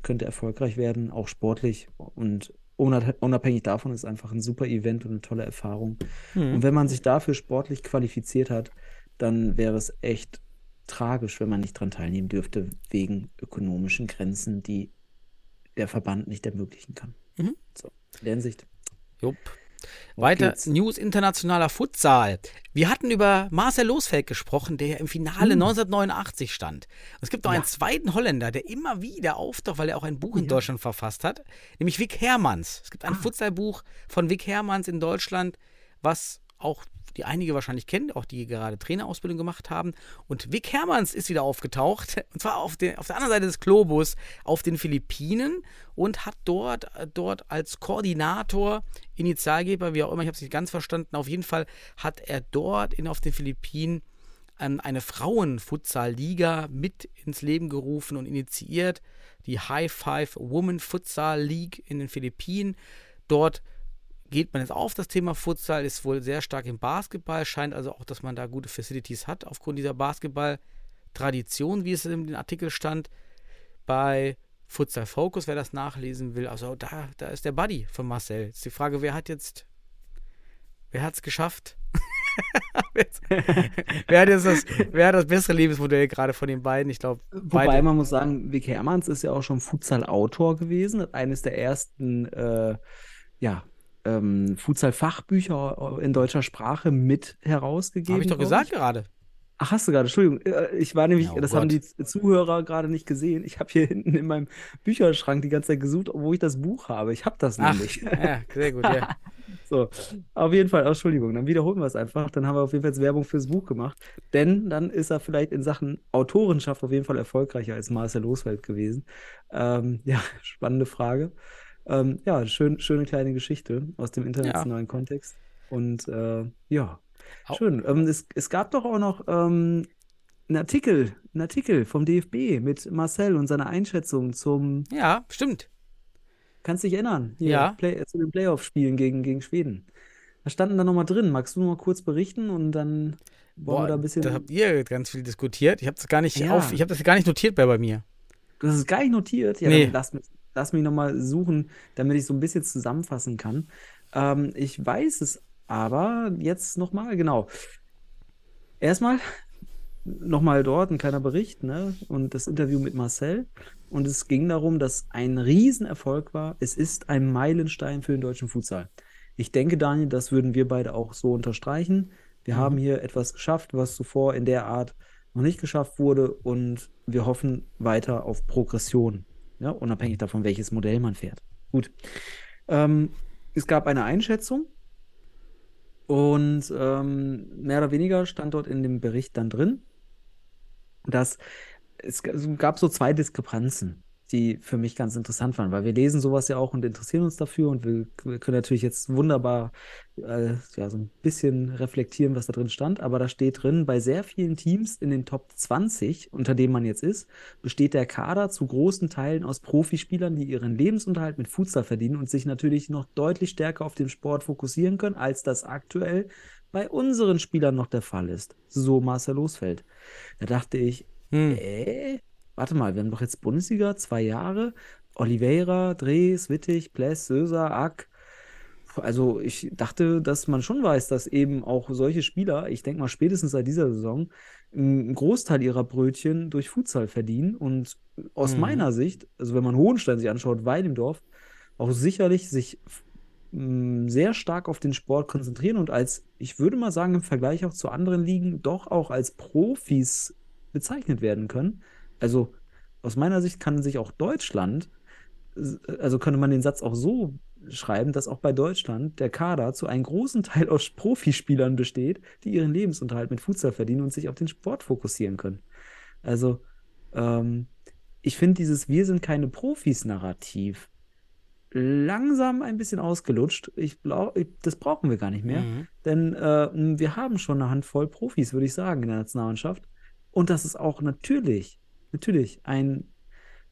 könnte erfolgreich werden, auch sportlich. Und unab- unabhängig davon ist einfach ein super Event und eine tolle Erfahrung. Mhm. Und wenn man sich dafür sportlich qualifiziert hat, dann wäre es echt tragisch, wenn man nicht dran teilnehmen dürfte, wegen ökonomischen Grenzen, die der Verband nicht ermöglichen kann. Mhm. So, in der Hinsicht. Jupp. Weiter geht's. News internationaler Futsal. Wir hatten über Marcel Losfeld gesprochen, der im Finale Hm. 1989 stand. Und es gibt noch Ja. einen zweiten Holländer, der immer wieder auftaucht, weil er auch ein Buch in Ja. Deutschland verfasst hat, nämlich Vic Hermanns. Es gibt ein Ah. Futsalbuch von Vic Hermanns in Deutschland, was auch die einige wahrscheinlich kennen, auch die gerade Trainerausbildung gemacht haben. Und Vic Hermanns ist wieder aufgetaucht, und zwar auf, den, auf der anderen Seite des Globus, auf den Philippinen und hat dort, dort als Koordinator, Initialgeber, wie auch immer, ich habe es nicht ganz verstanden, auf jeden Fall hat er dort in, auf den Philippinen ähm, eine Frauen-Futsal-Liga mit ins Leben gerufen und initiiert, die High Five Women Futsal League in den Philippinen. Dort geht man jetzt auf das Thema Futsal, ist wohl sehr stark im Basketball, scheint also auch, dass man da gute Facilities hat aufgrund dieser Basketball-Tradition, wie es in dem Artikel stand. Bei Futsal Focus, wer das nachlesen will, also da, da ist der Buddy von Marcel. Ist die Frage, wer hat jetzt, wer hat es geschafft? wer, hat jetzt das, wer hat das bessere Lebensmodell gerade von den beiden? Ich glaube, Wobei beide. man muss sagen, Vic Hermanns ist ja auch schon Futsal-Autor gewesen, eines der ersten äh, ja, ähm, Futsal-Fachbücher in deutscher Sprache mit herausgegeben. Habe ich doch gesagt gerade. Ach, hast du gerade, Entschuldigung. Äh, Ich war nämlich, oh das haben Gott. die Zuhörer gerade nicht gesehen. Ich habe hier hinten in meinem Bücherschrank die ganze Zeit gesucht, wo ich das Buch habe. Ich habe das Ach, nämlich. ja, sehr gut, ja. So, auf jeden Fall, Entschuldigung, dann wiederholen wir es einfach. Dann haben wir auf jeden Fall jetzt Werbung fürs Buch gemacht. Denn dann ist er vielleicht in Sachen Autorenschaft auf jeden Fall erfolgreicher als Marcel Losfeld gewesen. Ähm, ja, spannende Frage. Ähm, ja, schön, schöne kleine Geschichte aus dem internationalen Kontext. Und äh, ja, Au- schön. Ähm, es, es gab doch auch noch ähm, einen Artikel, einen Artikel vom DFB mit Marcel und seiner Einschätzung zum, Ja, stimmt. kannst dich erinnern, hier, Ja. Play, äh, zu den Playoff-Spielen gegen, gegen Schweden. Da standen da nochmal drin. Magst du mal kurz berichten und dann wollen wir da ein bisschen. da habt ihr ganz viel diskutiert. Ich habe das gar nicht Ja. auf, ich habe das gar nicht notiert bei, bei mir. Du hast es gar nicht notiert. Ja, Nee. dann lass mich, lass mich nochmal suchen, damit ich so ein bisschen zusammenfassen kann. Ähm, ich weiß es aber jetzt nochmal, genau. Erstmal nochmal dort ein kleiner Bericht, ne? Und das Interview mit Marcel. Und es ging darum, dass ein Riesenerfolg war. Es ist ein Meilenstein für den deutschen Futsal. Ich denke, Daniel, das würden wir beide auch so unterstreichen. Wir Mhm. haben hier etwas geschafft, was zuvor in der Art noch nicht geschafft wurde. Und wir hoffen weiter auf Progression. Ja, unabhängig davon, welches Modell man fährt. Gut. Ähm, es gab eine Einschätzung und ähm, mehr oder weniger stand dort in dem Bericht dann drin, dass es es gab so zwei Diskrepanzen, die für mich ganz interessant waren, weil wir lesen sowas ja auch und interessieren uns dafür und wir, wir können natürlich jetzt wunderbar äh, ja, so ein bisschen reflektieren, was da drin stand, aber da steht drin, bei sehr vielen Teams in den Top 20, unter denen man jetzt ist, besteht der Kader zu großen Teilen aus Profispielern, die ihren Lebensunterhalt mit Futsal verdienen und sich natürlich noch deutlich stärker auf den Sport fokussieren können, als das aktuell bei unseren Spielern noch der Fall ist. So Marcel Losfeld. Da dachte ich, Hm. äh, warte mal, wir haben doch jetzt Bundesliga, zwei Jahre. Oliveira, Drees, Wittig, Pless, Söser, Ack. Also ich dachte, dass man schon weiß, dass eben auch solche Spieler, ich denke mal spätestens seit dieser Saison, einen Großteil ihrer Brötchen durch Futsal verdienen. Und aus Mhm. meiner Sicht, also wenn man Hohenstein sich anschaut, Weidendorf, auch sicherlich sich sehr stark auf den Sport konzentrieren und als, ich würde mal sagen, im Vergleich auch zu anderen Ligen, doch auch als Profis bezeichnet werden können. Also aus meiner Sicht kann sich auch Deutschland, also könnte man den Satz auch so schreiben, dass auch bei Deutschland der Kader zu einem großen Teil aus Profispielern besteht, die ihren Lebensunterhalt mit Futsal verdienen und sich auf den Sport fokussieren können. Also, ähm, ich finde dieses Wir sind keine Profis-Narrativ langsam ein bisschen ausgelutscht. Ich glaube, das brauchen wir gar nicht mehr. Mhm. Denn äh, wir haben schon eine Handvoll Profis, würde ich sagen, in der Nationalmannschaft. Und das ist auch natürlich, natürlich ein,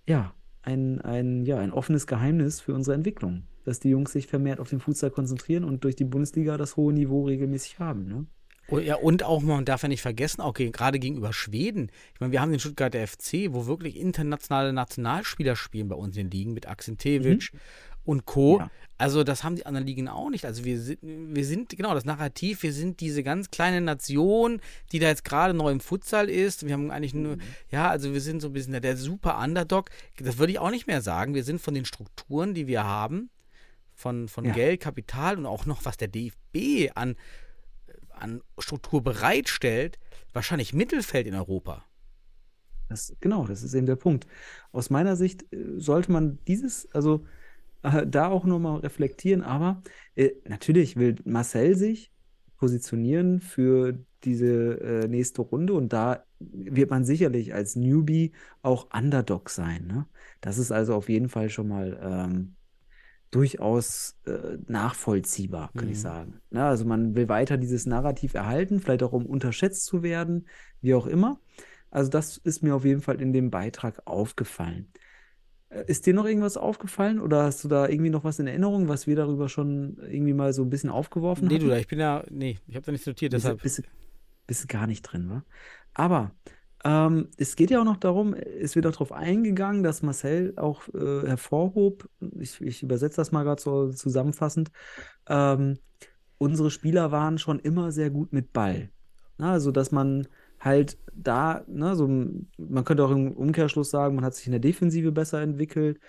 ja, ein, ein, ja, ein offenes Geheimnis für unsere Entwicklung, dass die Jungs sich vermehrt auf den Futsal konzentrieren und durch die Bundesliga das hohe Niveau regelmäßig haben. Ne? Oh, ja, und auch, man darf ja nicht vergessen, auch ge- gerade gegenüber Schweden. Ich meine, wir haben den Stuttgarter FC, wo wirklich internationale Nationalspieler spielen bei uns in den Ligen mit Aksentevic und Co. Ja. Also, das haben die anderen Ligen auch nicht. Also, wir sind, wir sind, genau, das Narrativ, wir sind diese ganz kleine Nation, die da jetzt gerade neu im Futsal ist. Wir haben eigentlich nur, ja, also wir sind so ein bisschen der, der super Underdog. Das würde ich auch nicht mehr sagen. Wir sind von den Strukturen, die wir haben, von, von Ja. Geld, Kapital und auch noch, was der DFB an an Struktur bereitstellt, wahrscheinlich Mittelfeld in Europa. Das, genau, das ist eben der Punkt. Aus meiner Sicht äh, sollte man dieses, also äh, da auch nochmal reflektieren, aber äh, natürlich will Marcel sich positionieren für diese äh, nächste Runde und da wird man sicherlich als Newbie auch Underdog sein. Ne? Das ist also auf jeden Fall schon mal ähm, durchaus äh, nachvollziehbar, kann ich Mhm. sagen. Ne? Also man will weiter dieses Narrativ erhalten, vielleicht auch um unterschätzt zu werden, wie auch immer. Also das ist mir auf jeden Fall in dem Beitrag aufgefallen. Äh, Ist dir noch irgendwas aufgefallen oder hast du da irgendwie noch was in Erinnerung, was wir darüber schon irgendwie mal so ein bisschen aufgeworfen Nee, hatten? du, da, ich bin ja, nee, ich habe da nichts notiert, Bist, deshalb. bist, bist du gar nicht drin, wa? Aber ähm, es geht ja auch noch darum, es wird auch darauf eingegangen, dass Marcel auch äh, hervorhob, ich, ich übersetze das mal gerade so zusammenfassend, ähm, unsere Spieler waren schon immer sehr gut mit Ball. Na, also, dass man halt da, ne, so, man könnte auch im Umkehrschluss sagen, man hat sich in der Defensive besser entwickelt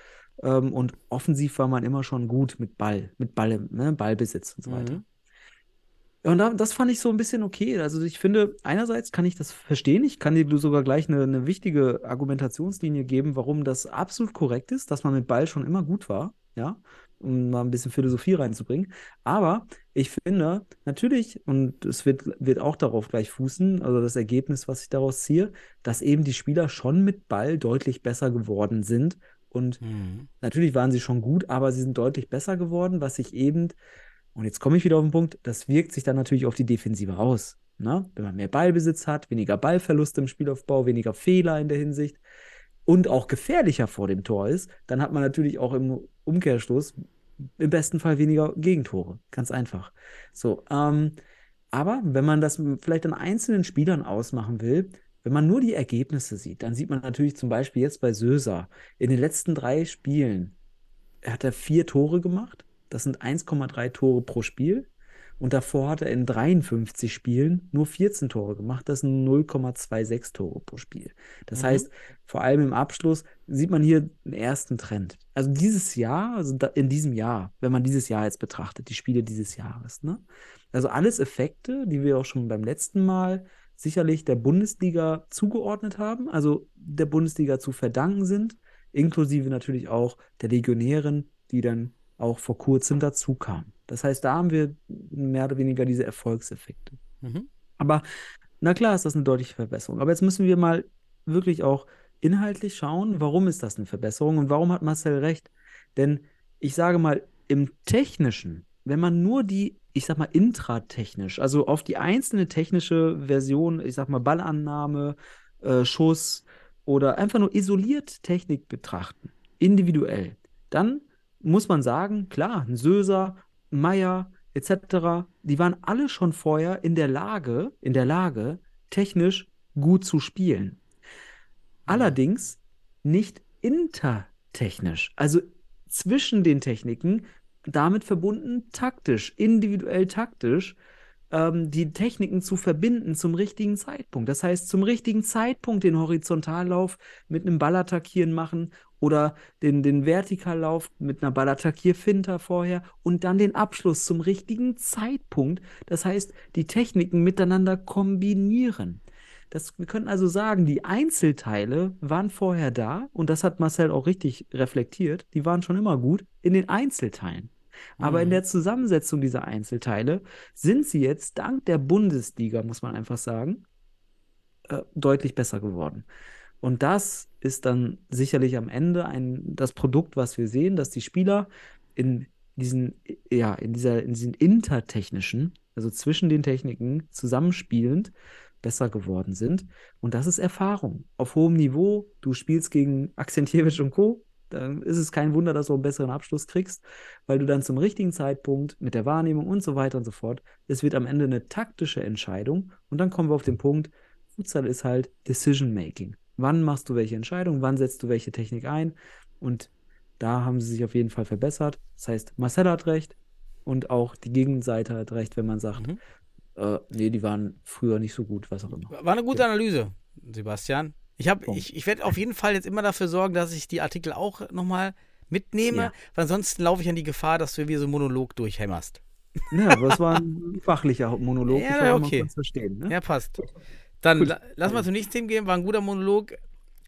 ähm, und offensiv war man immer schon gut mit Ball, mit Ball, ne, Ballbesitz und so weiter. Mhm. Und da, das fand ich so ein bisschen okay. Also ich finde, einerseits kann ich das verstehen. Ich kann dir sogar gleich eine, eine wichtige Argumentationslinie geben, warum das absolut korrekt ist, dass man mit Ball schon immer gut war, ja, um mal ein bisschen Philosophie reinzubringen. Aber ich finde, natürlich, und es wird, wird auch darauf gleich fußen, also das Ergebnis, was ich daraus ziehe, dass eben die Spieler schon mit Ball deutlich besser geworden sind. Und Mhm. Natürlich waren sie schon gut, aber sie sind deutlich besser geworden, was sich eben, und jetzt komme ich wieder auf den Punkt, das wirkt sich dann natürlich auf die Defensive aus. Ne? Wenn man mehr Ballbesitz hat, weniger Ballverluste im Spielaufbau, weniger Fehler in der Hinsicht und auch gefährlicher vor dem Tor ist, dann hat man natürlich auch im Umkehrschluss im besten Fall weniger Gegentore. Ganz einfach. So, ähm, aber wenn man das vielleicht an einzelnen Spielern ausmachen will, wenn man nur die Ergebnisse sieht, dann sieht man natürlich zum Beispiel jetzt bei Söser, in den letzten drei Spielen hat er vier Tore gemacht. Das sind 1,3 Tore pro Spiel. Und davor hat er in 53 Spielen nur 14 Tore gemacht. Das sind 0,26 Tore pro Spiel. Das Mhm. heißt, vor allem im Abschluss sieht man hier einen ersten Trend. Also dieses Jahr, also in diesem Jahr, wenn man dieses Jahr jetzt betrachtet, die Spiele dieses Jahres, ne? Also alles Effekte, die wir auch schon beim letzten Mal sicherlich der Bundesliga zugeordnet haben, also der Bundesliga zu verdanken sind, inklusive natürlich auch der Legionären, die dann auch vor kurzem dazu kamen. Das heißt, da haben wir mehr oder weniger diese Erfolgseffekte. Mhm. Aber na klar ist das eine deutliche Verbesserung. Aber jetzt müssen wir mal wirklich auch inhaltlich schauen, warum ist das eine Verbesserung und warum hat Marcel recht? Denn ich sage mal, im Technischen, wenn man nur die, ich sag mal, intratechnisch, also auf die einzelne technische Version, ich sag mal, Ballannahme, äh, Schuss oder einfach nur isoliert Technik betrachten, individuell, dann muss man sagen, klar, ein Söser, Meier etc., die waren alle schon vorher in der Lage, in der Lage, technisch gut zu spielen. Allerdings nicht intertechnisch, also zwischen den Techniken, damit verbunden taktisch, individuell taktisch, ähm, die Techniken zu verbinden zum richtigen Zeitpunkt. Das heißt, zum richtigen Zeitpunkt den Horizontallauf mit einem Ballattackieren machen oder den, den Vertikallauf mit einer Ballattackierfinter vorher und dann den Abschluss zum richtigen Zeitpunkt. Das heißt, die Techniken miteinander kombinieren. Das, wir können also sagen, die Einzelteile waren vorher da und das hat Marcel auch richtig reflektiert. Die waren schon immer gut in den Einzelteilen. Aber in Mhm. der Zusammensetzung dieser Einzelteile sind sie jetzt dank der Bundesliga, muss man einfach sagen, äh, deutlich besser geworden. Und das ist dann sicherlich am Ende ein, das Produkt, was wir sehen, dass die Spieler in diesen, ja, in dieser, in diesen intertechnischen, also zwischen den Techniken zusammenspielend, besser geworden sind. Und das ist Erfahrung. Auf hohem Niveau, du spielst gegen Akzentjewitsch und Co., dann ist es kein Wunder, dass du einen besseren Abschluss kriegst, weil du dann zum richtigen Zeitpunkt mit der Wahrnehmung und so weiter und so fort, es wird am Ende eine taktische Entscheidung und dann kommen wir auf den Punkt, Futsal ist halt Decision Making. Wann machst du welche Entscheidung, wann setzt du welche Technik ein und da haben sie sich auf jeden Fall verbessert. Das heißt, Marcel hat recht und auch die Gegenseite hat recht, wenn man sagt, Mhm. äh, nee, die waren früher nicht so gut, was auch immer. War eine gute Analyse, Sebastian. Ich, hab- Punkt. ich, ich werde auf jeden Fall jetzt immer dafür sorgen, dass ich die Artikel auch nochmal mitnehme, Ja. weil ansonsten laufe ich an die Gefahr, dass du wie so einen Monolog durchhämmerst. Ja, aber es war ein fachlicher Monolog, Ja, okay. verstehen. Ne? Ja, passt. Dann Gut. la lass mal zum nächsten Thema gehen. War ein guter Monolog.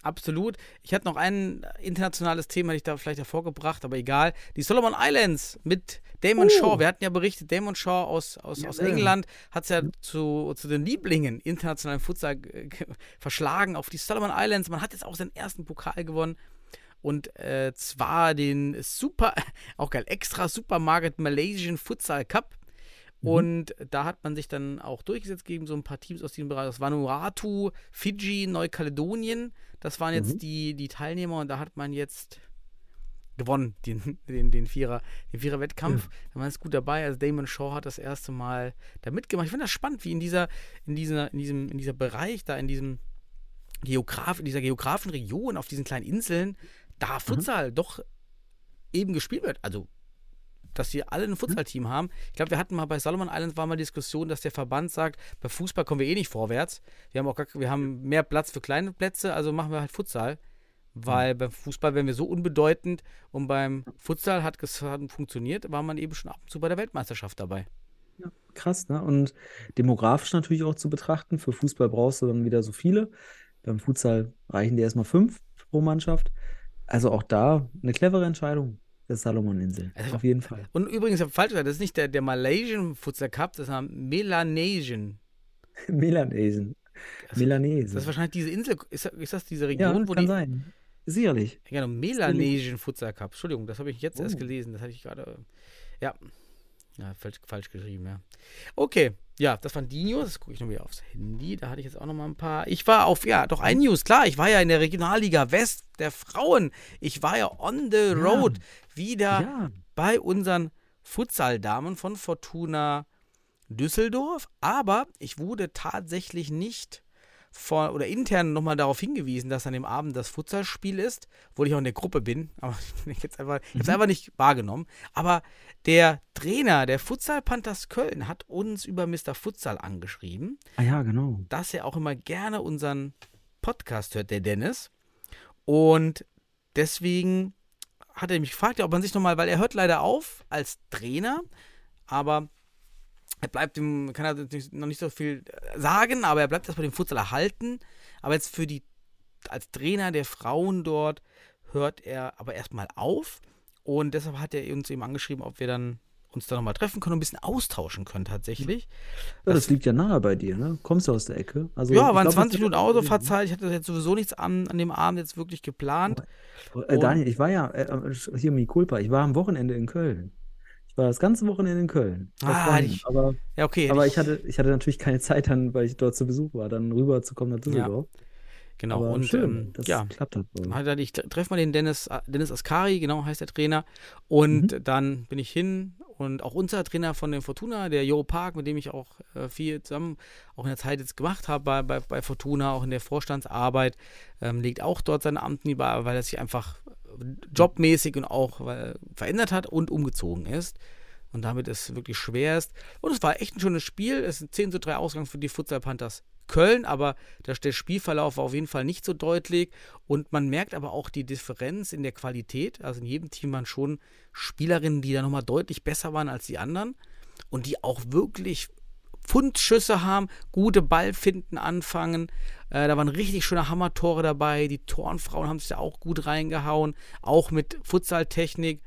Absolut. Ich hatte noch ein internationales Thema, hätte ich da vielleicht hervorgebracht, aber egal. Die Solomon Islands mit Damon Oh. Shaw. Wir hatten ja berichtet, Damon Shaw aus, aus, aus Ja. England hat es ja zu, zu den Lieblingen internationalen Futsal äh, ge- verschlagen auf die Solomon Islands. Man hat jetzt auch seinen ersten Pokal gewonnen. Und äh, zwar den Super, auch geil, extra Supermarket Malaysian Futsal Cup. Mhm. Und da hat man sich dann auch durchgesetzt gegen so ein paar Teams aus diesem Bereich. Das Vanuatu, Fiji, Neukaledonien. Das waren jetzt Mhm. die, die Teilnehmer und da hat man jetzt gewonnen, den, den, den Vierer, den Vierer-Wettkampf. Da war es gut dabei. Also Damon Shaw hat das erste Mal da mitgemacht. Ich finde das spannend, wie in dieser, in dieser, in diesem, in dieser Bereich, da in diesem Geograf, in dieser geografischen Region, auf diesen kleinen Inseln, da Futsal doch eben gespielt wird. Also dass sie alle ein Futsal-Team haben. Ich glaube, wir hatten mal bei Solomon Islands war mal Diskussion, dass der Verband sagt, bei Fußball kommen wir eh nicht vorwärts. Wir haben auch gar, wir haben mehr Platz für kleine Plätze, also machen wir halt Futsal. Weil beim Fußball wären wir so unbedeutend und beim Futsal hat es funktioniert, war man eben schon ab und zu bei der Weltmeisterschaft dabei. Krass, ne? Und demografisch natürlich auch zu betrachten. Für Fußball brauchst du dann wieder so viele. Beim Futsal reichen dir erstmal fünf pro Mannschaft. Also auch da eine clevere Entscheidung der Salomon-Insel. Also- Auf jeden Fall. Und übrigens, ich habe falsch gesagt, das ist nicht der, der Malaysian Futsal Cup, das ist ein Melanesian. Melanesen. Melanesen. Das ist wahrscheinlich diese Insel, ist, das- ist das diese ja, Region, wo kann die. sein. Sicherlich. Ja, Genau, Melanesian Futsal Cup. Entschuldigung, das habe ich jetzt erst Oh. gelesen. Das hatte ich gerade. Ja. Ja, falsch, falsch geschrieben, ja. Okay, ja, das waren die News. Jetzt gucke ich noch wieder aufs Handy. Da hatte ich jetzt auch noch mal ein paar. Ich war auf, ja, doch ein News, klar. Ich war ja in der Regionalliga West der Frauen. Ich war ja on the road. Wieder Ja. bei unseren Futsal-Damen von Fortuna Düsseldorf. Aber ich wurde tatsächlich nicht vor, oder intern nochmal darauf hingewiesen, dass an dem Abend das Futsalspiel ist, obwohl ich auch in der Gruppe bin. Aber ich jetzt einfach, ich es einfach nicht wahrgenommen. Aber der Trainer der Futsal Panthers Köln hat uns über Mr. Futsal angeschrieben Ah ja, genau. dass er auch immer gerne unseren Podcast hört, der Dennis. Und deswegen hat er mich gefragt, ob man sich nochmal, weil er hört leider auf als Trainer, aber er bleibt dem, kann er nicht- noch nicht so viel sagen, aber er bleibt erst bei dem Futsal erhalten. Aber jetzt für die, als Trainer der Frauen dort hört er aber erstmal auf. Und deshalb hat er uns eben angeschrieben, ob wir dann uns da nochmal treffen können und ein bisschen austauschen können tatsächlich. Ja, das liegt ja nahe bei dir, ne? Kommst du aus der Ecke? Also, Ja, waren glaub, 20 das- Minuten Autofahrzeit. Ich hatte jetzt sowieso nichts an, an dem Abend jetzt wirklich geplant. Äh, Daniel, ich war ja, äh, hier mi culpa, ich war am Wochenende in Köln. Ich war das ganze Wochenende in Köln. Ah, ich- aber Ja, okay. aber hätte ich hatte, ich hatte natürlich keine Zeit dann, weil ich dort zu Besuch war, dann rüber zu kommen nach Düsseldorf. genau. Aber und schön, ähm, das ja, klappt hat. er, ich treffe mal den Dennis, Dennis Askari, genau heißt der Trainer. Und Mhm. dann bin ich hin und auch unser Trainer von dem Fortuna, der Jo Park, mit dem ich auch äh, viel zusammen auch in der Zeit jetzt gemacht habe bei, bei, bei Fortuna, auch in der Vorstandsarbeit, ähm, legt auch dort seine Amt nie bei, weil er sich einfach jobmäßig und auch verändert hat und umgezogen ist. Und damit es wirklich schwer ist. Und es war echt ein schönes Spiel. Es ist ein 10 zu 3 Ausgang für die Futsal Panthers Köln, aber der, Spielverlauf war auf jeden Fall nicht so deutlich. Und man merkt aber auch die Differenz in der Qualität. Also in jedem Team waren schon Spielerinnen, die da nochmal deutlich besser waren als die anderen. Und die auch wirklich Pfundschüsse haben, gute Ballfinden anfangen. Äh, da waren richtig schöne Hammertore dabei. Die Torenfrauen haben sich da auch gut reingehauen, auch mit Futsaltechnik.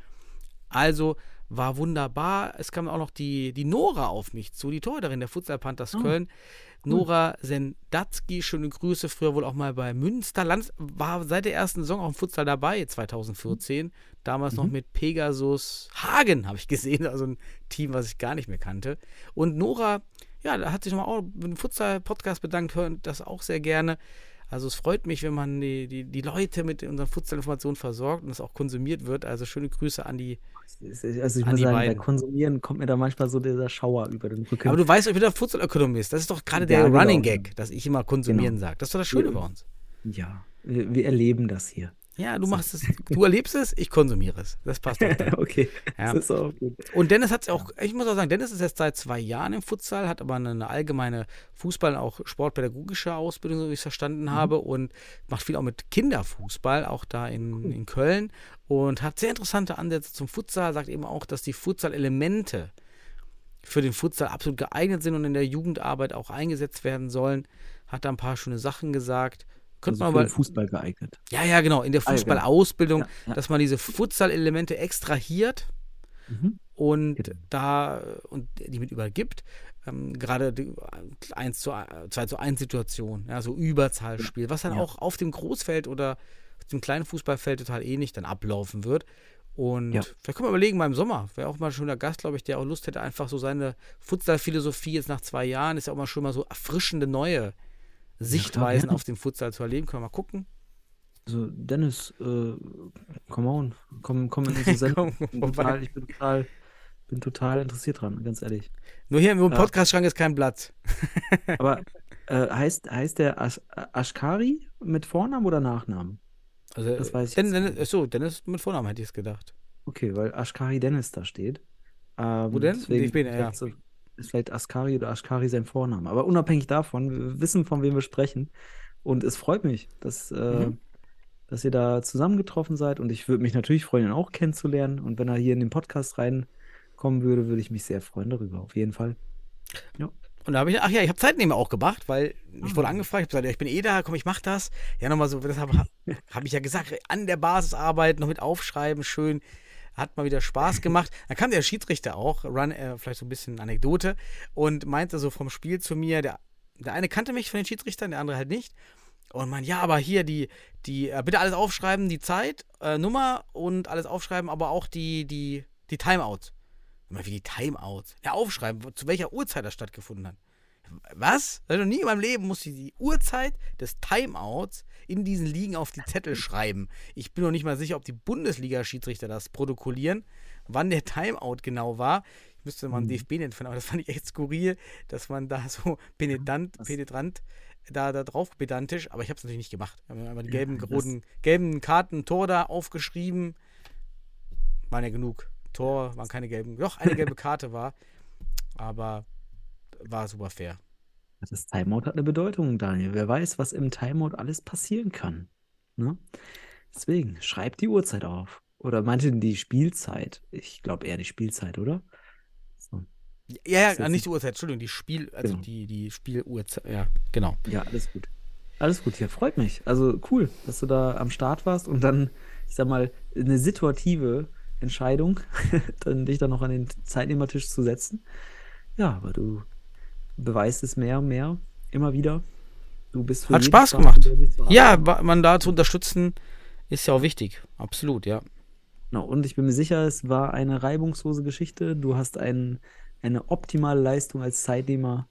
Also war wunderbar. Es kam auch noch die, die Nora auf mich zu, die Torhüterin der Futsal Panthers Oh, Köln. Nora Sendatzki, schöne Grüße, früher wohl auch mal bei Münster. Lands war seit der ersten Saison auch im Futsal dabei, 2014. Damals noch mit Pegasus Hagen, habe ich gesehen, also ein Team, was ich gar nicht mehr kannte. Und Nora, ja, da hat sich nochmal auch mit dem Futsal-Podcast bedankt, hören das auch sehr gerne. Also es freut mich, wenn man die, die, die Leute mit unseren Futsal-Informationen versorgt und das auch konsumiert wird. Also schöne Grüße an die. Also ich An muss die sagen, beiden. bei Konsumieren kommt mir da manchmal so dieser Schauer über den Rücken. Aber du weißt, ich bin der Futsal-Ökonomist. Das ist doch gerade Ja, der genau. Running Gag, dass ich immer konsumieren Genau. sage. Das ist doch das Schöne Ja. bei uns. ja, wir, wir erleben das hier. Ja, du machst es, du erlebst es, ich konsumiere es. Das passt doch. dann. okay, Ja. das ist auch gut. Und Dennis hat es auch, ich muss auch sagen, Dennis ist jetzt seit zwei Jahren im Futsal, hat aber eine, eine allgemeine Fußball- und auch sportpädagogische Ausbildung, so wie ich es verstanden habe, und macht viel auch mit Kinderfußball, auch da in, in Köln. Und hat sehr interessante Ansätze zum Futsal, sagt eben auch, dass die Futsal-Elemente für den Futsal absolut geeignet sind und in der Jugendarbeit auch eingesetzt werden sollen. Hat da ein paar schöne Sachen gesagt. Könnte Also man aber Fußball geeignet. ja, ja, genau. In der Ah, genau. Fußballausbildung, Ja, ja. dass man diese Futsal-Elemente extrahiert Mhm. und Bitte. da und die mit übergibt. Ähm, gerade die 1 zu 2 zu 1 Situation, ja, so Überzahlspiel, was dann Ja. auch auf dem Großfeld oder auf dem kleinen Fußballfeld total ähnlich dann ablaufen wird. Und Ja. vielleicht können wir überlegen, mal im Sommer, wäre auch mal ein schöner Gast, glaube ich, der auch Lust hätte, einfach so seine Futsal-Philosophie jetzt nach zwei Jahren, ist ja auch mal schon mal so erfrischende neue Sichtweisen gerne. auf den Futsal zu erleben. Können wir mal gucken. Also Dennis, äh, come on, komm, komm in diese Sendung. Komm Ich bin vorbei. total, ich bin total, bin total interessiert dran, ganz ehrlich. Nur hier im Ja. Podcast-Schrank ist kein Blatt. Aber äh, heißt, heißt der Ash Ashkari mit Vornamen oder Nachnamen? Also, Das weiß ich Den, Dennis, nicht. achso, Dennis mit Vornamen hätte ich es gedacht. Okay, weil Ashkari Dennis da steht. Ähm, Wo denn? Deswegen Ich bin- ja. so, ist vielleicht Askari oder Ashkari sein Vorname. Aber unabhängig davon, wir wissen, von wem wir sprechen. Und es freut mich, dass, äh, Mhm. dass ihr da zusammengetroffen seid. Und ich würde mich natürlich freuen, ihn auch kennenzulernen. Und wenn er hier in den Podcast reinkommen würde, würde ich mich sehr freuen darüber. Auf jeden Fall. Und da habe ich, ach ja, ich habe Zeitnehmer auch gemacht, weil ich Ah. wurde angefragt, ich habe gesagt, ja, ich bin eh da, komm, ich mach das. Ja, nochmal so, das habe hab ich ja gesagt, an der Basis arbeiten, noch mit aufschreiben, schön. Hat mal wieder Spaß gemacht. Dann kam der Schiedsrichter auch, Run, äh, vielleicht so ein bisschen Anekdote, und meinte so vom Spiel zu mir, der, der eine kannte mich von den Schiedsrichtern, der andere halt nicht. Und meint, ja, aber hier die, die, äh, bitte alles aufschreiben, die Zeit, äh, Nummer und alles aufschreiben, aber auch die, die, die Timeouts. Wie die Timeouts. Ja, aufschreiben, zu welcher Uhrzeit das stattgefunden hat. Was? Also nie in meinem Leben musste ich die Uhrzeit des Timeouts in diesen Ligen auf die Zettel schreiben. Ich bin noch nicht mal sicher, ob die Bundesliga-Schiedsrichter das protokollieren, wann der Timeout genau war. Ich müsste mal einen DFB nennen, aber das fand ich echt skurril, dass man da so penetrant, penetrant da, da drauf pedantisch, aber ich habe es natürlich nicht gemacht. Ich habe einfach die gelben, roten, gelben Karten Tor da aufgeschrieben. Waren ja genug. Tor waren keine gelben. Doch, eine gelbe Karte war. Aber war super fair. Das Timeout hat eine Bedeutung, Daniel. Wer weiß, was im Timeout alles passieren kann. Ne? Deswegen, schreibt die Uhrzeit auf. Oder meinte die Spielzeit? Ich glaube eher die Spielzeit, oder? So. Ja, ja, jetzt nicht die Uhrzeit, Entschuldigung, die Spiel, also Genau. die, die Spieluhrzeit, ja, genau. Ja, alles gut. Alles gut, ja, freut mich. Also cool, dass du da am Start warst und dann, ich sag mal, eine situative Entscheidung, dann dich dann noch an den Zeitnehmertisch zu setzen. Ja, aber du beweist es mehr und mehr, immer wieder. Du bist Hat Spaß gemacht. Ja, man da zu unterstützen, ist ja auch wichtig. Absolut, ja. Genau, und ich bin mir sicher, es war eine reibungslose Geschichte. Du hast ein, eine optimale Leistung als Zeitnehmer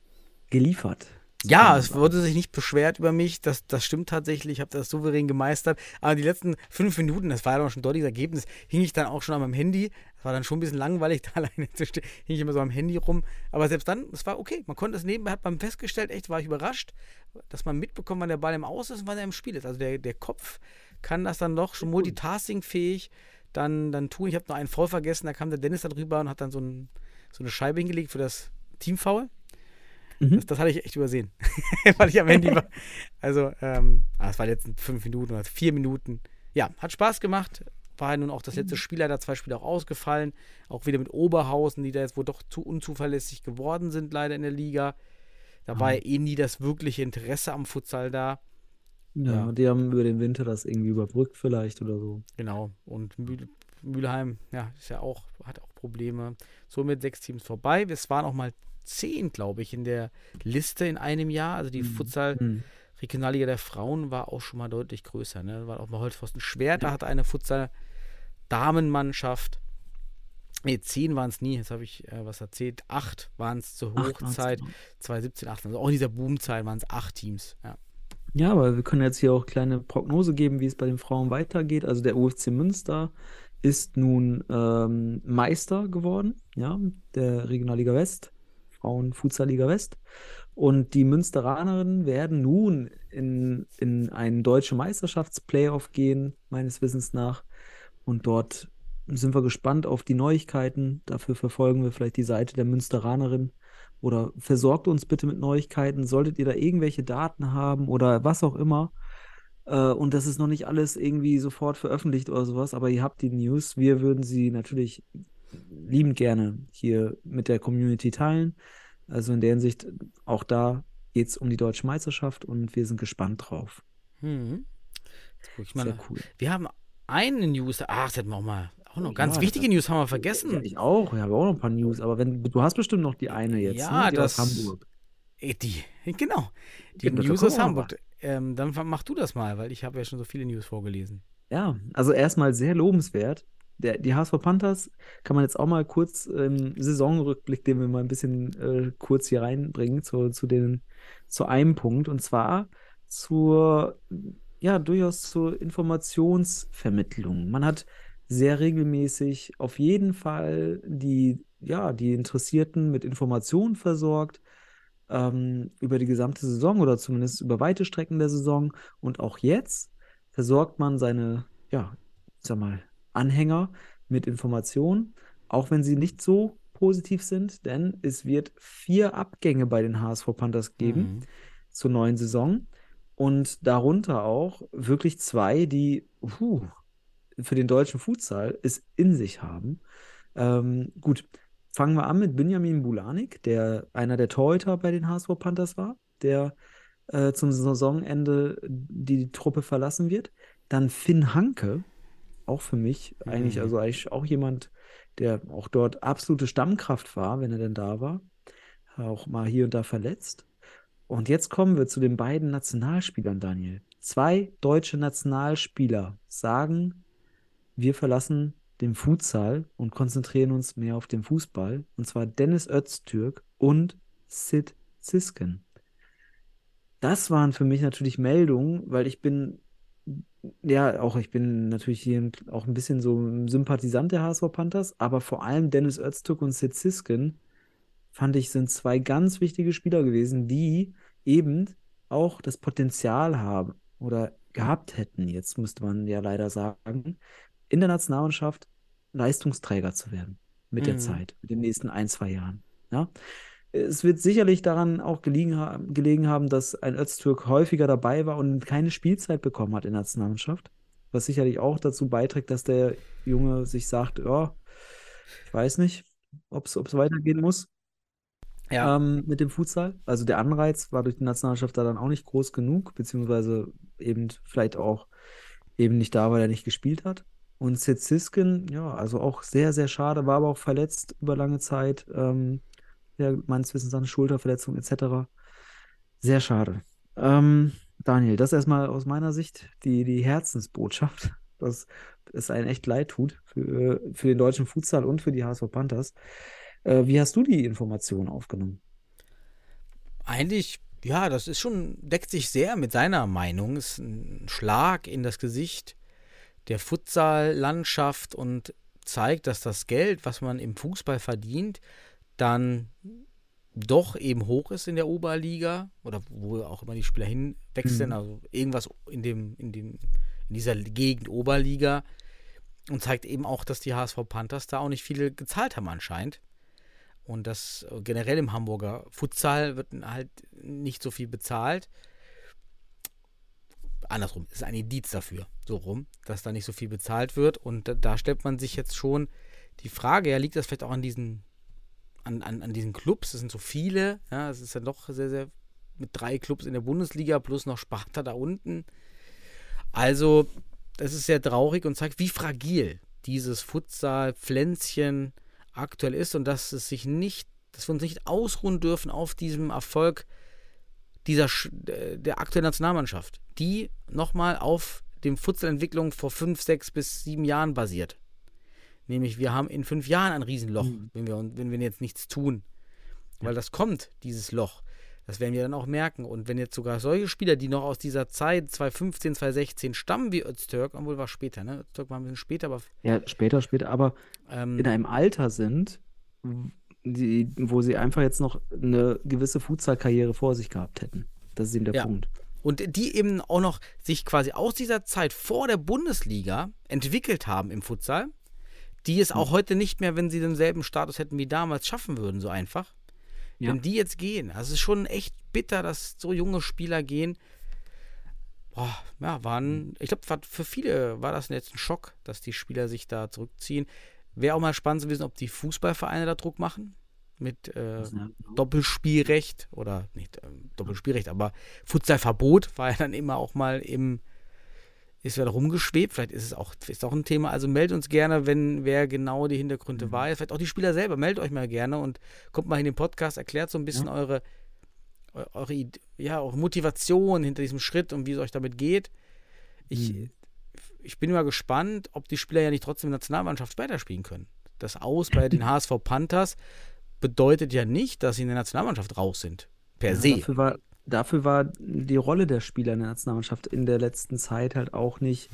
geliefert. Ja, es wurde sich nicht beschwert über mich. Das, das stimmt tatsächlich. Ich habe das souverän gemeistert. Aber die letzten fünf Minuten, das war ja noch schon ein deutliches Ergebnis, hing ich dann auch schon an meinem Handy. Das war dann schon ein bisschen langweilig, da alleine zu stehen. Hing ich immer so am Handy rum. Aber selbst dann, es war okay. Man konnte es nebenbei, hat man festgestellt, echt war ich überrascht, dass man mitbekommt, wann der Ball im Aus ist und wann er im Spiel ist. Also der, der Kopf kann das dann doch schon multitaskingfähig dann, dann tun. Ich habe noch einen Foul vergessen, da kam der Dennis da drüber und hat dann so, ein, so eine Scheibe hingelegt für das Teamfoul. Mhm. Das, das hatte ich echt übersehen, weil ich am Handy war. Also, ähm, ah, es war jetzt fünf Minuten oder vier Minuten. Ja, hat Spaß gemacht. War ja nun auch das letzte Spiel leider, zwei Spiele auch ausgefallen. Auch wieder mit Oberhausen, die da jetzt wohl doch zu unzuverlässig geworden sind, leider in der Liga. Da war ja eh nie das wirkliche Interesse am Futsal da. Ja, Ja. die haben über den Winter das irgendwie überbrückt vielleicht oder so. Genau. Und Mühl, Mülheim, ja, ist ja auch, hat auch Verletzungsprobleme. Somit sechs Teams vorbei. Es waren auch mal zehn, glaube ich, in der Liste in einem Jahr. Also die Futsal Mhm. Regionalliga der Frauen war auch schon mal deutlich größer. Ne? War auch mal Holzpfosten Schwert, da hatte eine Futsal Damenmannschaft. Ne, zehn waren es nie, jetzt habe ich äh, was erzählt. Acht waren es zur Hochzeit, waren's, 2017, 18. Also auch in dieser Boomzeit waren es acht Teams. Ja. Ja, aber wir können jetzt hier auch kleine Prognose geben, wie es bei den Frauen weitergeht. Also der UFC Münster ist nun ähm, Meister geworden, ja, der Regionalliga West, Frauen Futsal-Liga West. Und die Münsteranerinnen werden nun in, in einen deutschen Meisterschaftsplayoff gehen, meines Wissens nach. Und dort sind wir gespannt auf die Neuigkeiten. Dafür verfolgen wir vielleicht die Seite der Münsteranerin oder versorgt uns bitte mit Neuigkeiten. Solltet ihr da irgendwelche Daten haben oder was auch immer. Äh, und das ist noch nicht alles irgendwie sofort veröffentlicht oder sowas, aber ihr habt die News. Wir würden sie natürlich liebend gerne hier mit der Community teilen. Also in der Hinsicht, auch da geht es um die deutsche Meisterschaft und wir sind gespannt drauf. Hm. Jetzt guck ich mal. Cool. Wir haben eine News. Ach, das hätten wir auch mal. Auch noch ganz Ja, wichtige das- News haben wir vergessen. Ja, ich auch. Ich habe auch noch ein paar News, aber wenn du hast bestimmt noch die eine jetzt, Ja, ne? Die aus das- Hamburg. Äh, Die, genau. Die Ja, News aus Hamburg. Ähm, dann mach du das mal, weil ich habe ja schon so viele News vorgelesen. Ja, also erstmal sehr lobenswert. Der, die HSV Panthers kann man jetzt auch mal kurz im Saisonrückblick, den wir mal ein bisschen äh, kurz hier reinbringen, zu, zu, den, zu einem Punkt. Und zwar zur, ja, durchaus zur Informationsvermittlung. Man hat sehr regelmäßig auf jeden Fall die, ja, die Interessierten mit Informationen versorgt ähm, über die gesamte Saison oder zumindest über weite Strecken der Saison. Und auch jetzt versorgt man seine, ja, ich sag mal, Anhänger mit Informationen, auch wenn sie nicht so positiv sind, denn es wird vier Abgänge bei den HSV Panthers geben Mhm. zur neuen Saison und darunter auch wirklich zwei, die puh, für den deutschen Futsal es in sich haben. Ähm, gut, fangen wir an mit Benjamin Bulanik, der einer der Torhüter bei den HSV Panthers war, der äh, zum Saisonende die Truppe verlassen wird. Dann Finn Hanke, auch für mich eigentlich, Mhm. also eigentlich auch jemand, der auch dort absolute Stammkraft war, wenn er denn da war. Auch mal hier und da verletzt. Und jetzt kommen wir zu den beiden Nationalspielern, Daniel. Zwei deutsche Nationalspieler sagen, wir verlassen den Futsal und konzentrieren uns mehr auf den Fußball. Und zwar Dennis Öztürk und Sid Zisken. Das waren für mich natürlich Meldungen, weil ich bin, ja, auch ich bin natürlich hier auch ein bisschen so ein Sympathisant der HSV Panthers, aber vor allem Dennis Öztürk und Sid Zisken fand ich, sind zwei ganz wichtige Spieler gewesen, die eben auch das Potenzial haben oder gehabt hätten, jetzt müsste man ja leider sagen, in der Nationalmannschaft Leistungsträger zu werden mit der Mhm. Zeit, mit den nächsten ein, zwei Jahren. Ja? Es wird sicherlich daran auch gelegen, ha gelegen haben, dass ein Öztürk häufiger dabei war und keine Spielzeit bekommen hat in der Nationalmannschaft, was sicherlich auch dazu beiträgt, dass der Junge sich sagt, ja, ich weiß nicht, ob es weitergehen muss Ja. ähm, mit dem Futsal. Also der Anreiz war durch die Nationalmannschaft da dann auch nicht groß genug, beziehungsweise eben vielleicht auch eben nicht da, weil er nicht gespielt hat. Und Sid Siskin, ja, also auch sehr, sehr schade, war aber auch verletzt über lange Zeit. Ähm, ja, meines Wissens eine Schulterverletzung etc. Sehr schade. Ähm, Daniel, das erstmal aus meiner Sicht die, die Herzensbotschaft, dass es einen echt leid tut für, für den deutschen Futsal und für die HSV Panthers. Äh, wie hast du die Information aufgenommen? Eigentlich, ja, das ist schon, deckt sich sehr mit seiner Meinung. Ist ein Schlag in das Gesicht der Futsal-Landschaft und zeigt, dass das Geld, was man im Fußball verdient, dann doch eben hoch ist in der Oberliga oder wo auch immer die Spieler hinwechseln, Mhm. also irgendwas in dem, in dem, in dieser Gegend Oberliga und zeigt eben auch, dass die HSV Panthers da auch nicht viele gezahlt haben anscheinend. Und das äh, generell im Hamburger Futsal wird halt nicht so viel bezahlt. Andersrum, ist ein Indiz dafür, so rum, dass da nicht so viel bezahlt wird. Und da, da stellt man sich jetzt schon die Frage, ja, liegt das vielleicht auch an diesen, an, an, an diesen Clubs? Es sind so viele, ja, es ist ja doch sehr, sehr mit drei Clubs in der Bundesliga plus noch Sparta da unten. Also, das ist sehr traurig und zeigt, wie fragil dieses Futsal-Pflänzchen aktuell ist und dass es sich nicht, dass wir uns nicht ausruhen dürfen auf diesem Erfolg dieser äh, der aktuellen Nationalmannschaft, die nochmal auf dem Futsalentwicklung vor fünf, sechs bis sieben Jahren basiert. Nämlich, wir haben in fünf Jahren ein Riesenloch, wenn, wir, wenn wir jetzt nichts tun. Weil das kommt, dieses Loch. Das werden wir dann auch merken. Und wenn jetzt sogar solche Spieler, die noch aus dieser Zeit 2015, 2016 stammen wie Öztürk, obwohl war später, ne? Öztürk war ein bisschen später, aber Ja, später, später, aber ähm, in einem Alter sind, die, wo sie einfach jetzt noch eine gewisse Futsal-Karriere vor sich gehabt hätten. Das ist eben der Ja. Punkt. Und die eben auch noch sich quasi aus dieser Zeit vor der Bundesliga entwickelt haben im Futsal, die es auch heute nicht mehr, wenn sie denselben Status hätten wie damals, schaffen würden, so einfach. Ja. Wenn die jetzt gehen. Also es ist schon echt bitter, dass so junge Spieler gehen. Boah, ja, waren, ich glaube, für viele war das jetzt ein Schock, dass die Spieler sich da zurückziehen. Wäre auch mal spannend zu wissen, ob die Fußballvereine da Druck machen. Mit äh. Doppelspielrecht oder nicht ähm, Doppelspielrecht, aber Futsalverbot war ja dann immer auch mal im, ist ja da rumgeschwebt. Vielleicht ist es auch, ist auch ein Thema. Also meldet uns gerne, wenn wer genau die Hintergründe Mhm. weiß. Vielleicht auch die Spieler selber, meldet euch mal gerne und kommt mal in den Podcast, erklärt so ein bisschen eure, eu- eure, Id- ja, eure Motivation hinter diesem Schritt und wie es euch damit geht. Ich, Mhm. ich bin immer gespannt, ob die Spieler ja nicht trotzdem in der Nationalmannschaft weiterspielen können. Das Aus bei den HSV Panthers bedeutet ja nicht, dass sie in der Nationalmannschaft raus sind. Per Ja, se. Dafür war, dafür war die Rolle der Spieler in der Nationalmannschaft in der letzten Zeit halt auch nicht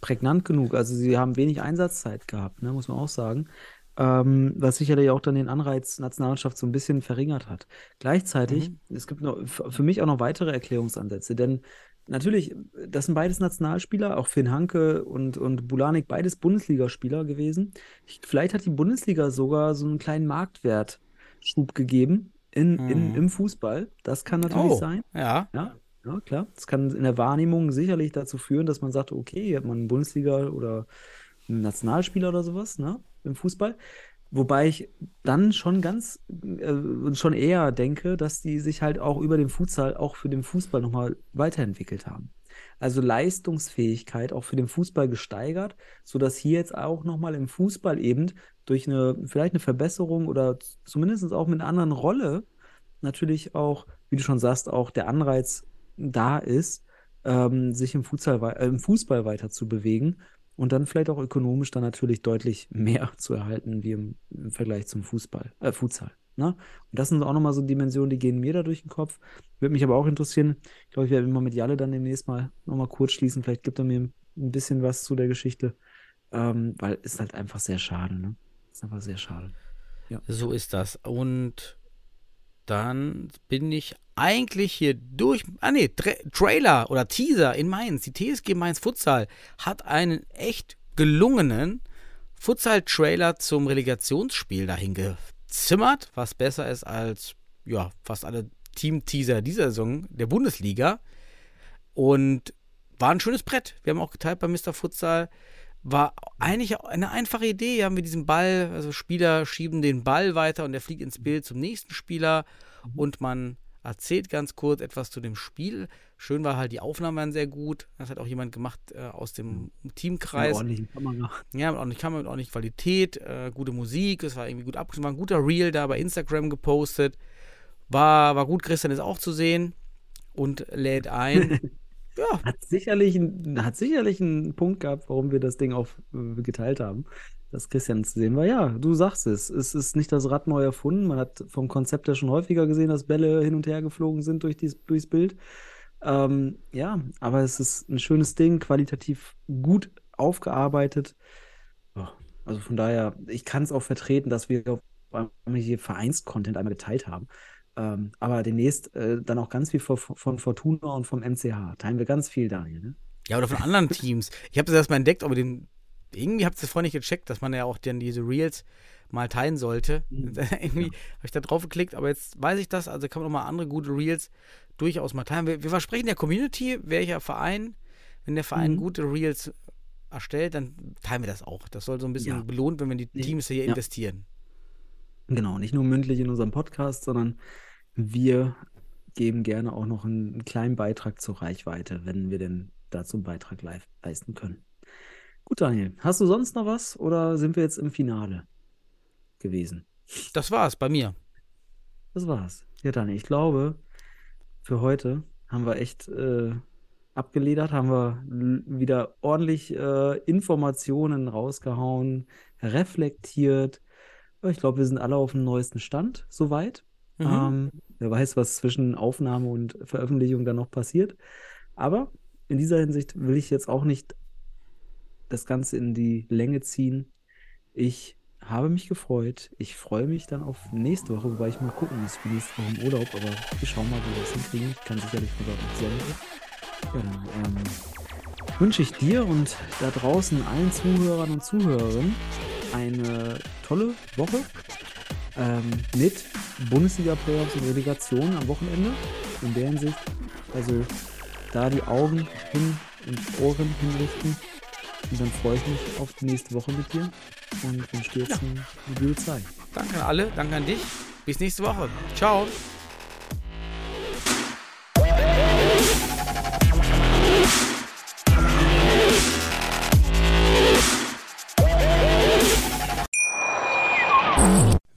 prägnant genug. Also sie haben wenig Einsatzzeit gehabt, ne, muss man auch sagen. Ähm, was sicherlich auch dann den Anreiz Nationalmannschaft so ein bisschen verringert hat. Gleichzeitig, es gibt noch für mich auch noch weitere Erklärungsansätze, denn natürlich, das sind beides Nationalspieler, auch Finn Hanke und, und Bulanik, beides Bundesligaspieler gewesen. Ich, vielleicht hat die Bundesliga sogar so einen kleinen Marktwertschub gegeben in, in, Mhm. im Fußball. Das kann natürlich Oh, sein. ja. Ja, ja, klar. Das kann in der Wahrnehmung sicherlich dazu führen, dass man sagt, okay, hier hat man einen Bundesliga oder einen Nationalspieler oder sowas, ne, im Fußball. Wobei ich dann schon ganz, äh, schon eher denke, dass die sich halt auch über den Futsal auch für den Fußball nochmal weiterentwickelt haben. Also Leistungsfähigkeit auch für den Fußball gesteigert, sodass hier jetzt auch nochmal im Fußball eben durch eine, vielleicht eine Verbesserung oder zumindest auch mit einer anderen Rolle natürlich auch, wie du schon sagst, auch der Anreiz da ist, ähm, sich im wei- äh, im Fußball weiter zu bewegen und dann vielleicht auch ökonomisch dann natürlich deutlich mehr zu erhalten wie im, im Vergleich zum Fußball, äh, Futsal. Ne? Und das sind auch nochmal so Dimensionen, die gehen mir da durch den Kopf. Würde mich aber auch interessieren, ich glaube, ich werde immer mit Jalle dann demnächst mal nochmal kurz schließen. Vielleicht gibt er mir ein bisschen was zu der Geschichte, ähm, weil ist halt einfach sehr schade, ne? Ist einfach sehr schade. So ist das. Und dann bin ich eigentlich hier durch. Ah, nee, Tra Trailer oder Teaser in Mainz. Die TSG Mainz Futsal hat einen echt gelungenen Futsal-Trailer zum Relegationsspiel dahin gezimmert, was besser ist als ja, fast alle Team-Teaser dieser Saison der Bundesliga. Und war ein schönes Brett. Wir haben auch geteilt bei Mr. Futsal. War eigentlich eine einfache Idee. Hier haben wir diesen Ball, also Spieler schieben den Ball weiter und der fliegt ins Bild zum nächsten Spieler und man erzählt ganz kurz etwas zu dem Spiel. Schön war halt, die Aufnahmen waren sehr gut. Das hat auch jemand gemacht äh, aus dem Teamkreis. ordentlichen Kamera. Ja, mit ordentlich Kamera, mit ordentlich Qualität, äh, gute Musik, es war irgendwie gut abgeschnitten, war ein guter Reel da bei Instagram gepostet. War, war gut, Christian ist auch zu sehen und lädt ein. ja, Hat sicherlich, hat sicherlich einen Punkt gehabt, warum wir das Ding auch äh, geteilt haben, dass Christian zu sehen war. Ja, du sagst es. Es ist nicht das Rad neu erfunden. Man hat vom Konzept her schon häufiger gesehen, dass Bälle hin und her geflogen sind durch dies, durchs Bild. Ähm, ja, aber es ist ein schönes Ding, qualitativ gut aufgearbeitet. Also von daher, ich kann es auch vertreten, dass wir auf einmal hier Vereinscontent einmal geteilt haben. Ähm, aber demnächst äh, dann auch ganz viel von, von Fortuna und vom MCH. Teilen wir ganz viel, Daniel. Ne? ja, oder von anderen Teams. Ich habe das erstmal entdeckt, aber den, irgendwie habt ihr das vorhin nicht gecheckt, dass man ja auch dann diese Reels mal teilen sollte. irgendwie habe ich da drauf geklickt, aber jetzt weiß ich das, also kann man auch mal andere gute Reels durchaus mal teilen. Wir, wir versprechen der Community, welcher Verein, wenn der Verein Mhm. gute Reels erstellt, dann teilen wir das auch. Das soll so ein bisschen Ja. belohnt, wenn wir die Teams hier ja. investieren. Genau, nicht nur mündlich in unserem Podcast, sondern wir geben gerne auch noch einen, einen kleinen Beitrag zur Reichweite, wenn wir denn dazu einen Beitrag live leisten können. Gut, Daniel, hast du sonst noch was oder sind wir jetzt im Finale? gewesen. Das war's bei mir. Das war's. Ja, Dani, ich glaube, für heute haben wir echt äh, abgeledert, haben wir wieder ordentlich äh, Informationen rausgehauen, reflektiert. Ich glaube, wir sind alle auf dem neuesten Stand, soweit. Mhm. Ähm, wer weiß, was zwischen Aufnahme und Veröffentlichung dann noch passiert. Aber in dieser Hinsicht will ich jetzt auch nicht das Ganze in die Länge ziehen. Ich habe mich gefreut. Ich freue mich dann auf nächste Woche, wobei ich mal gucken muss für nächste Woche im Urlaub, aber wir schauen mal, wie wir das hinkriegen. Ich kann sicherlich von dort senden. Ja, dann ähm, wünsche ich dir und da draußen allen Zuhörern und Zuhörerinnen eine tolle Woche ähm, mit Bundesliga-Playoffs und Relegation am Wochenende. In der Hinsicht, also da die Augen hin und Ohren hinrichten. Und dann freue ich mich auf die nächste Woche mit dir und wünsche dir jetzt eine, eine gute Zeit. Danke an alle, danke an dich. Bis nächste Woche. Ciao.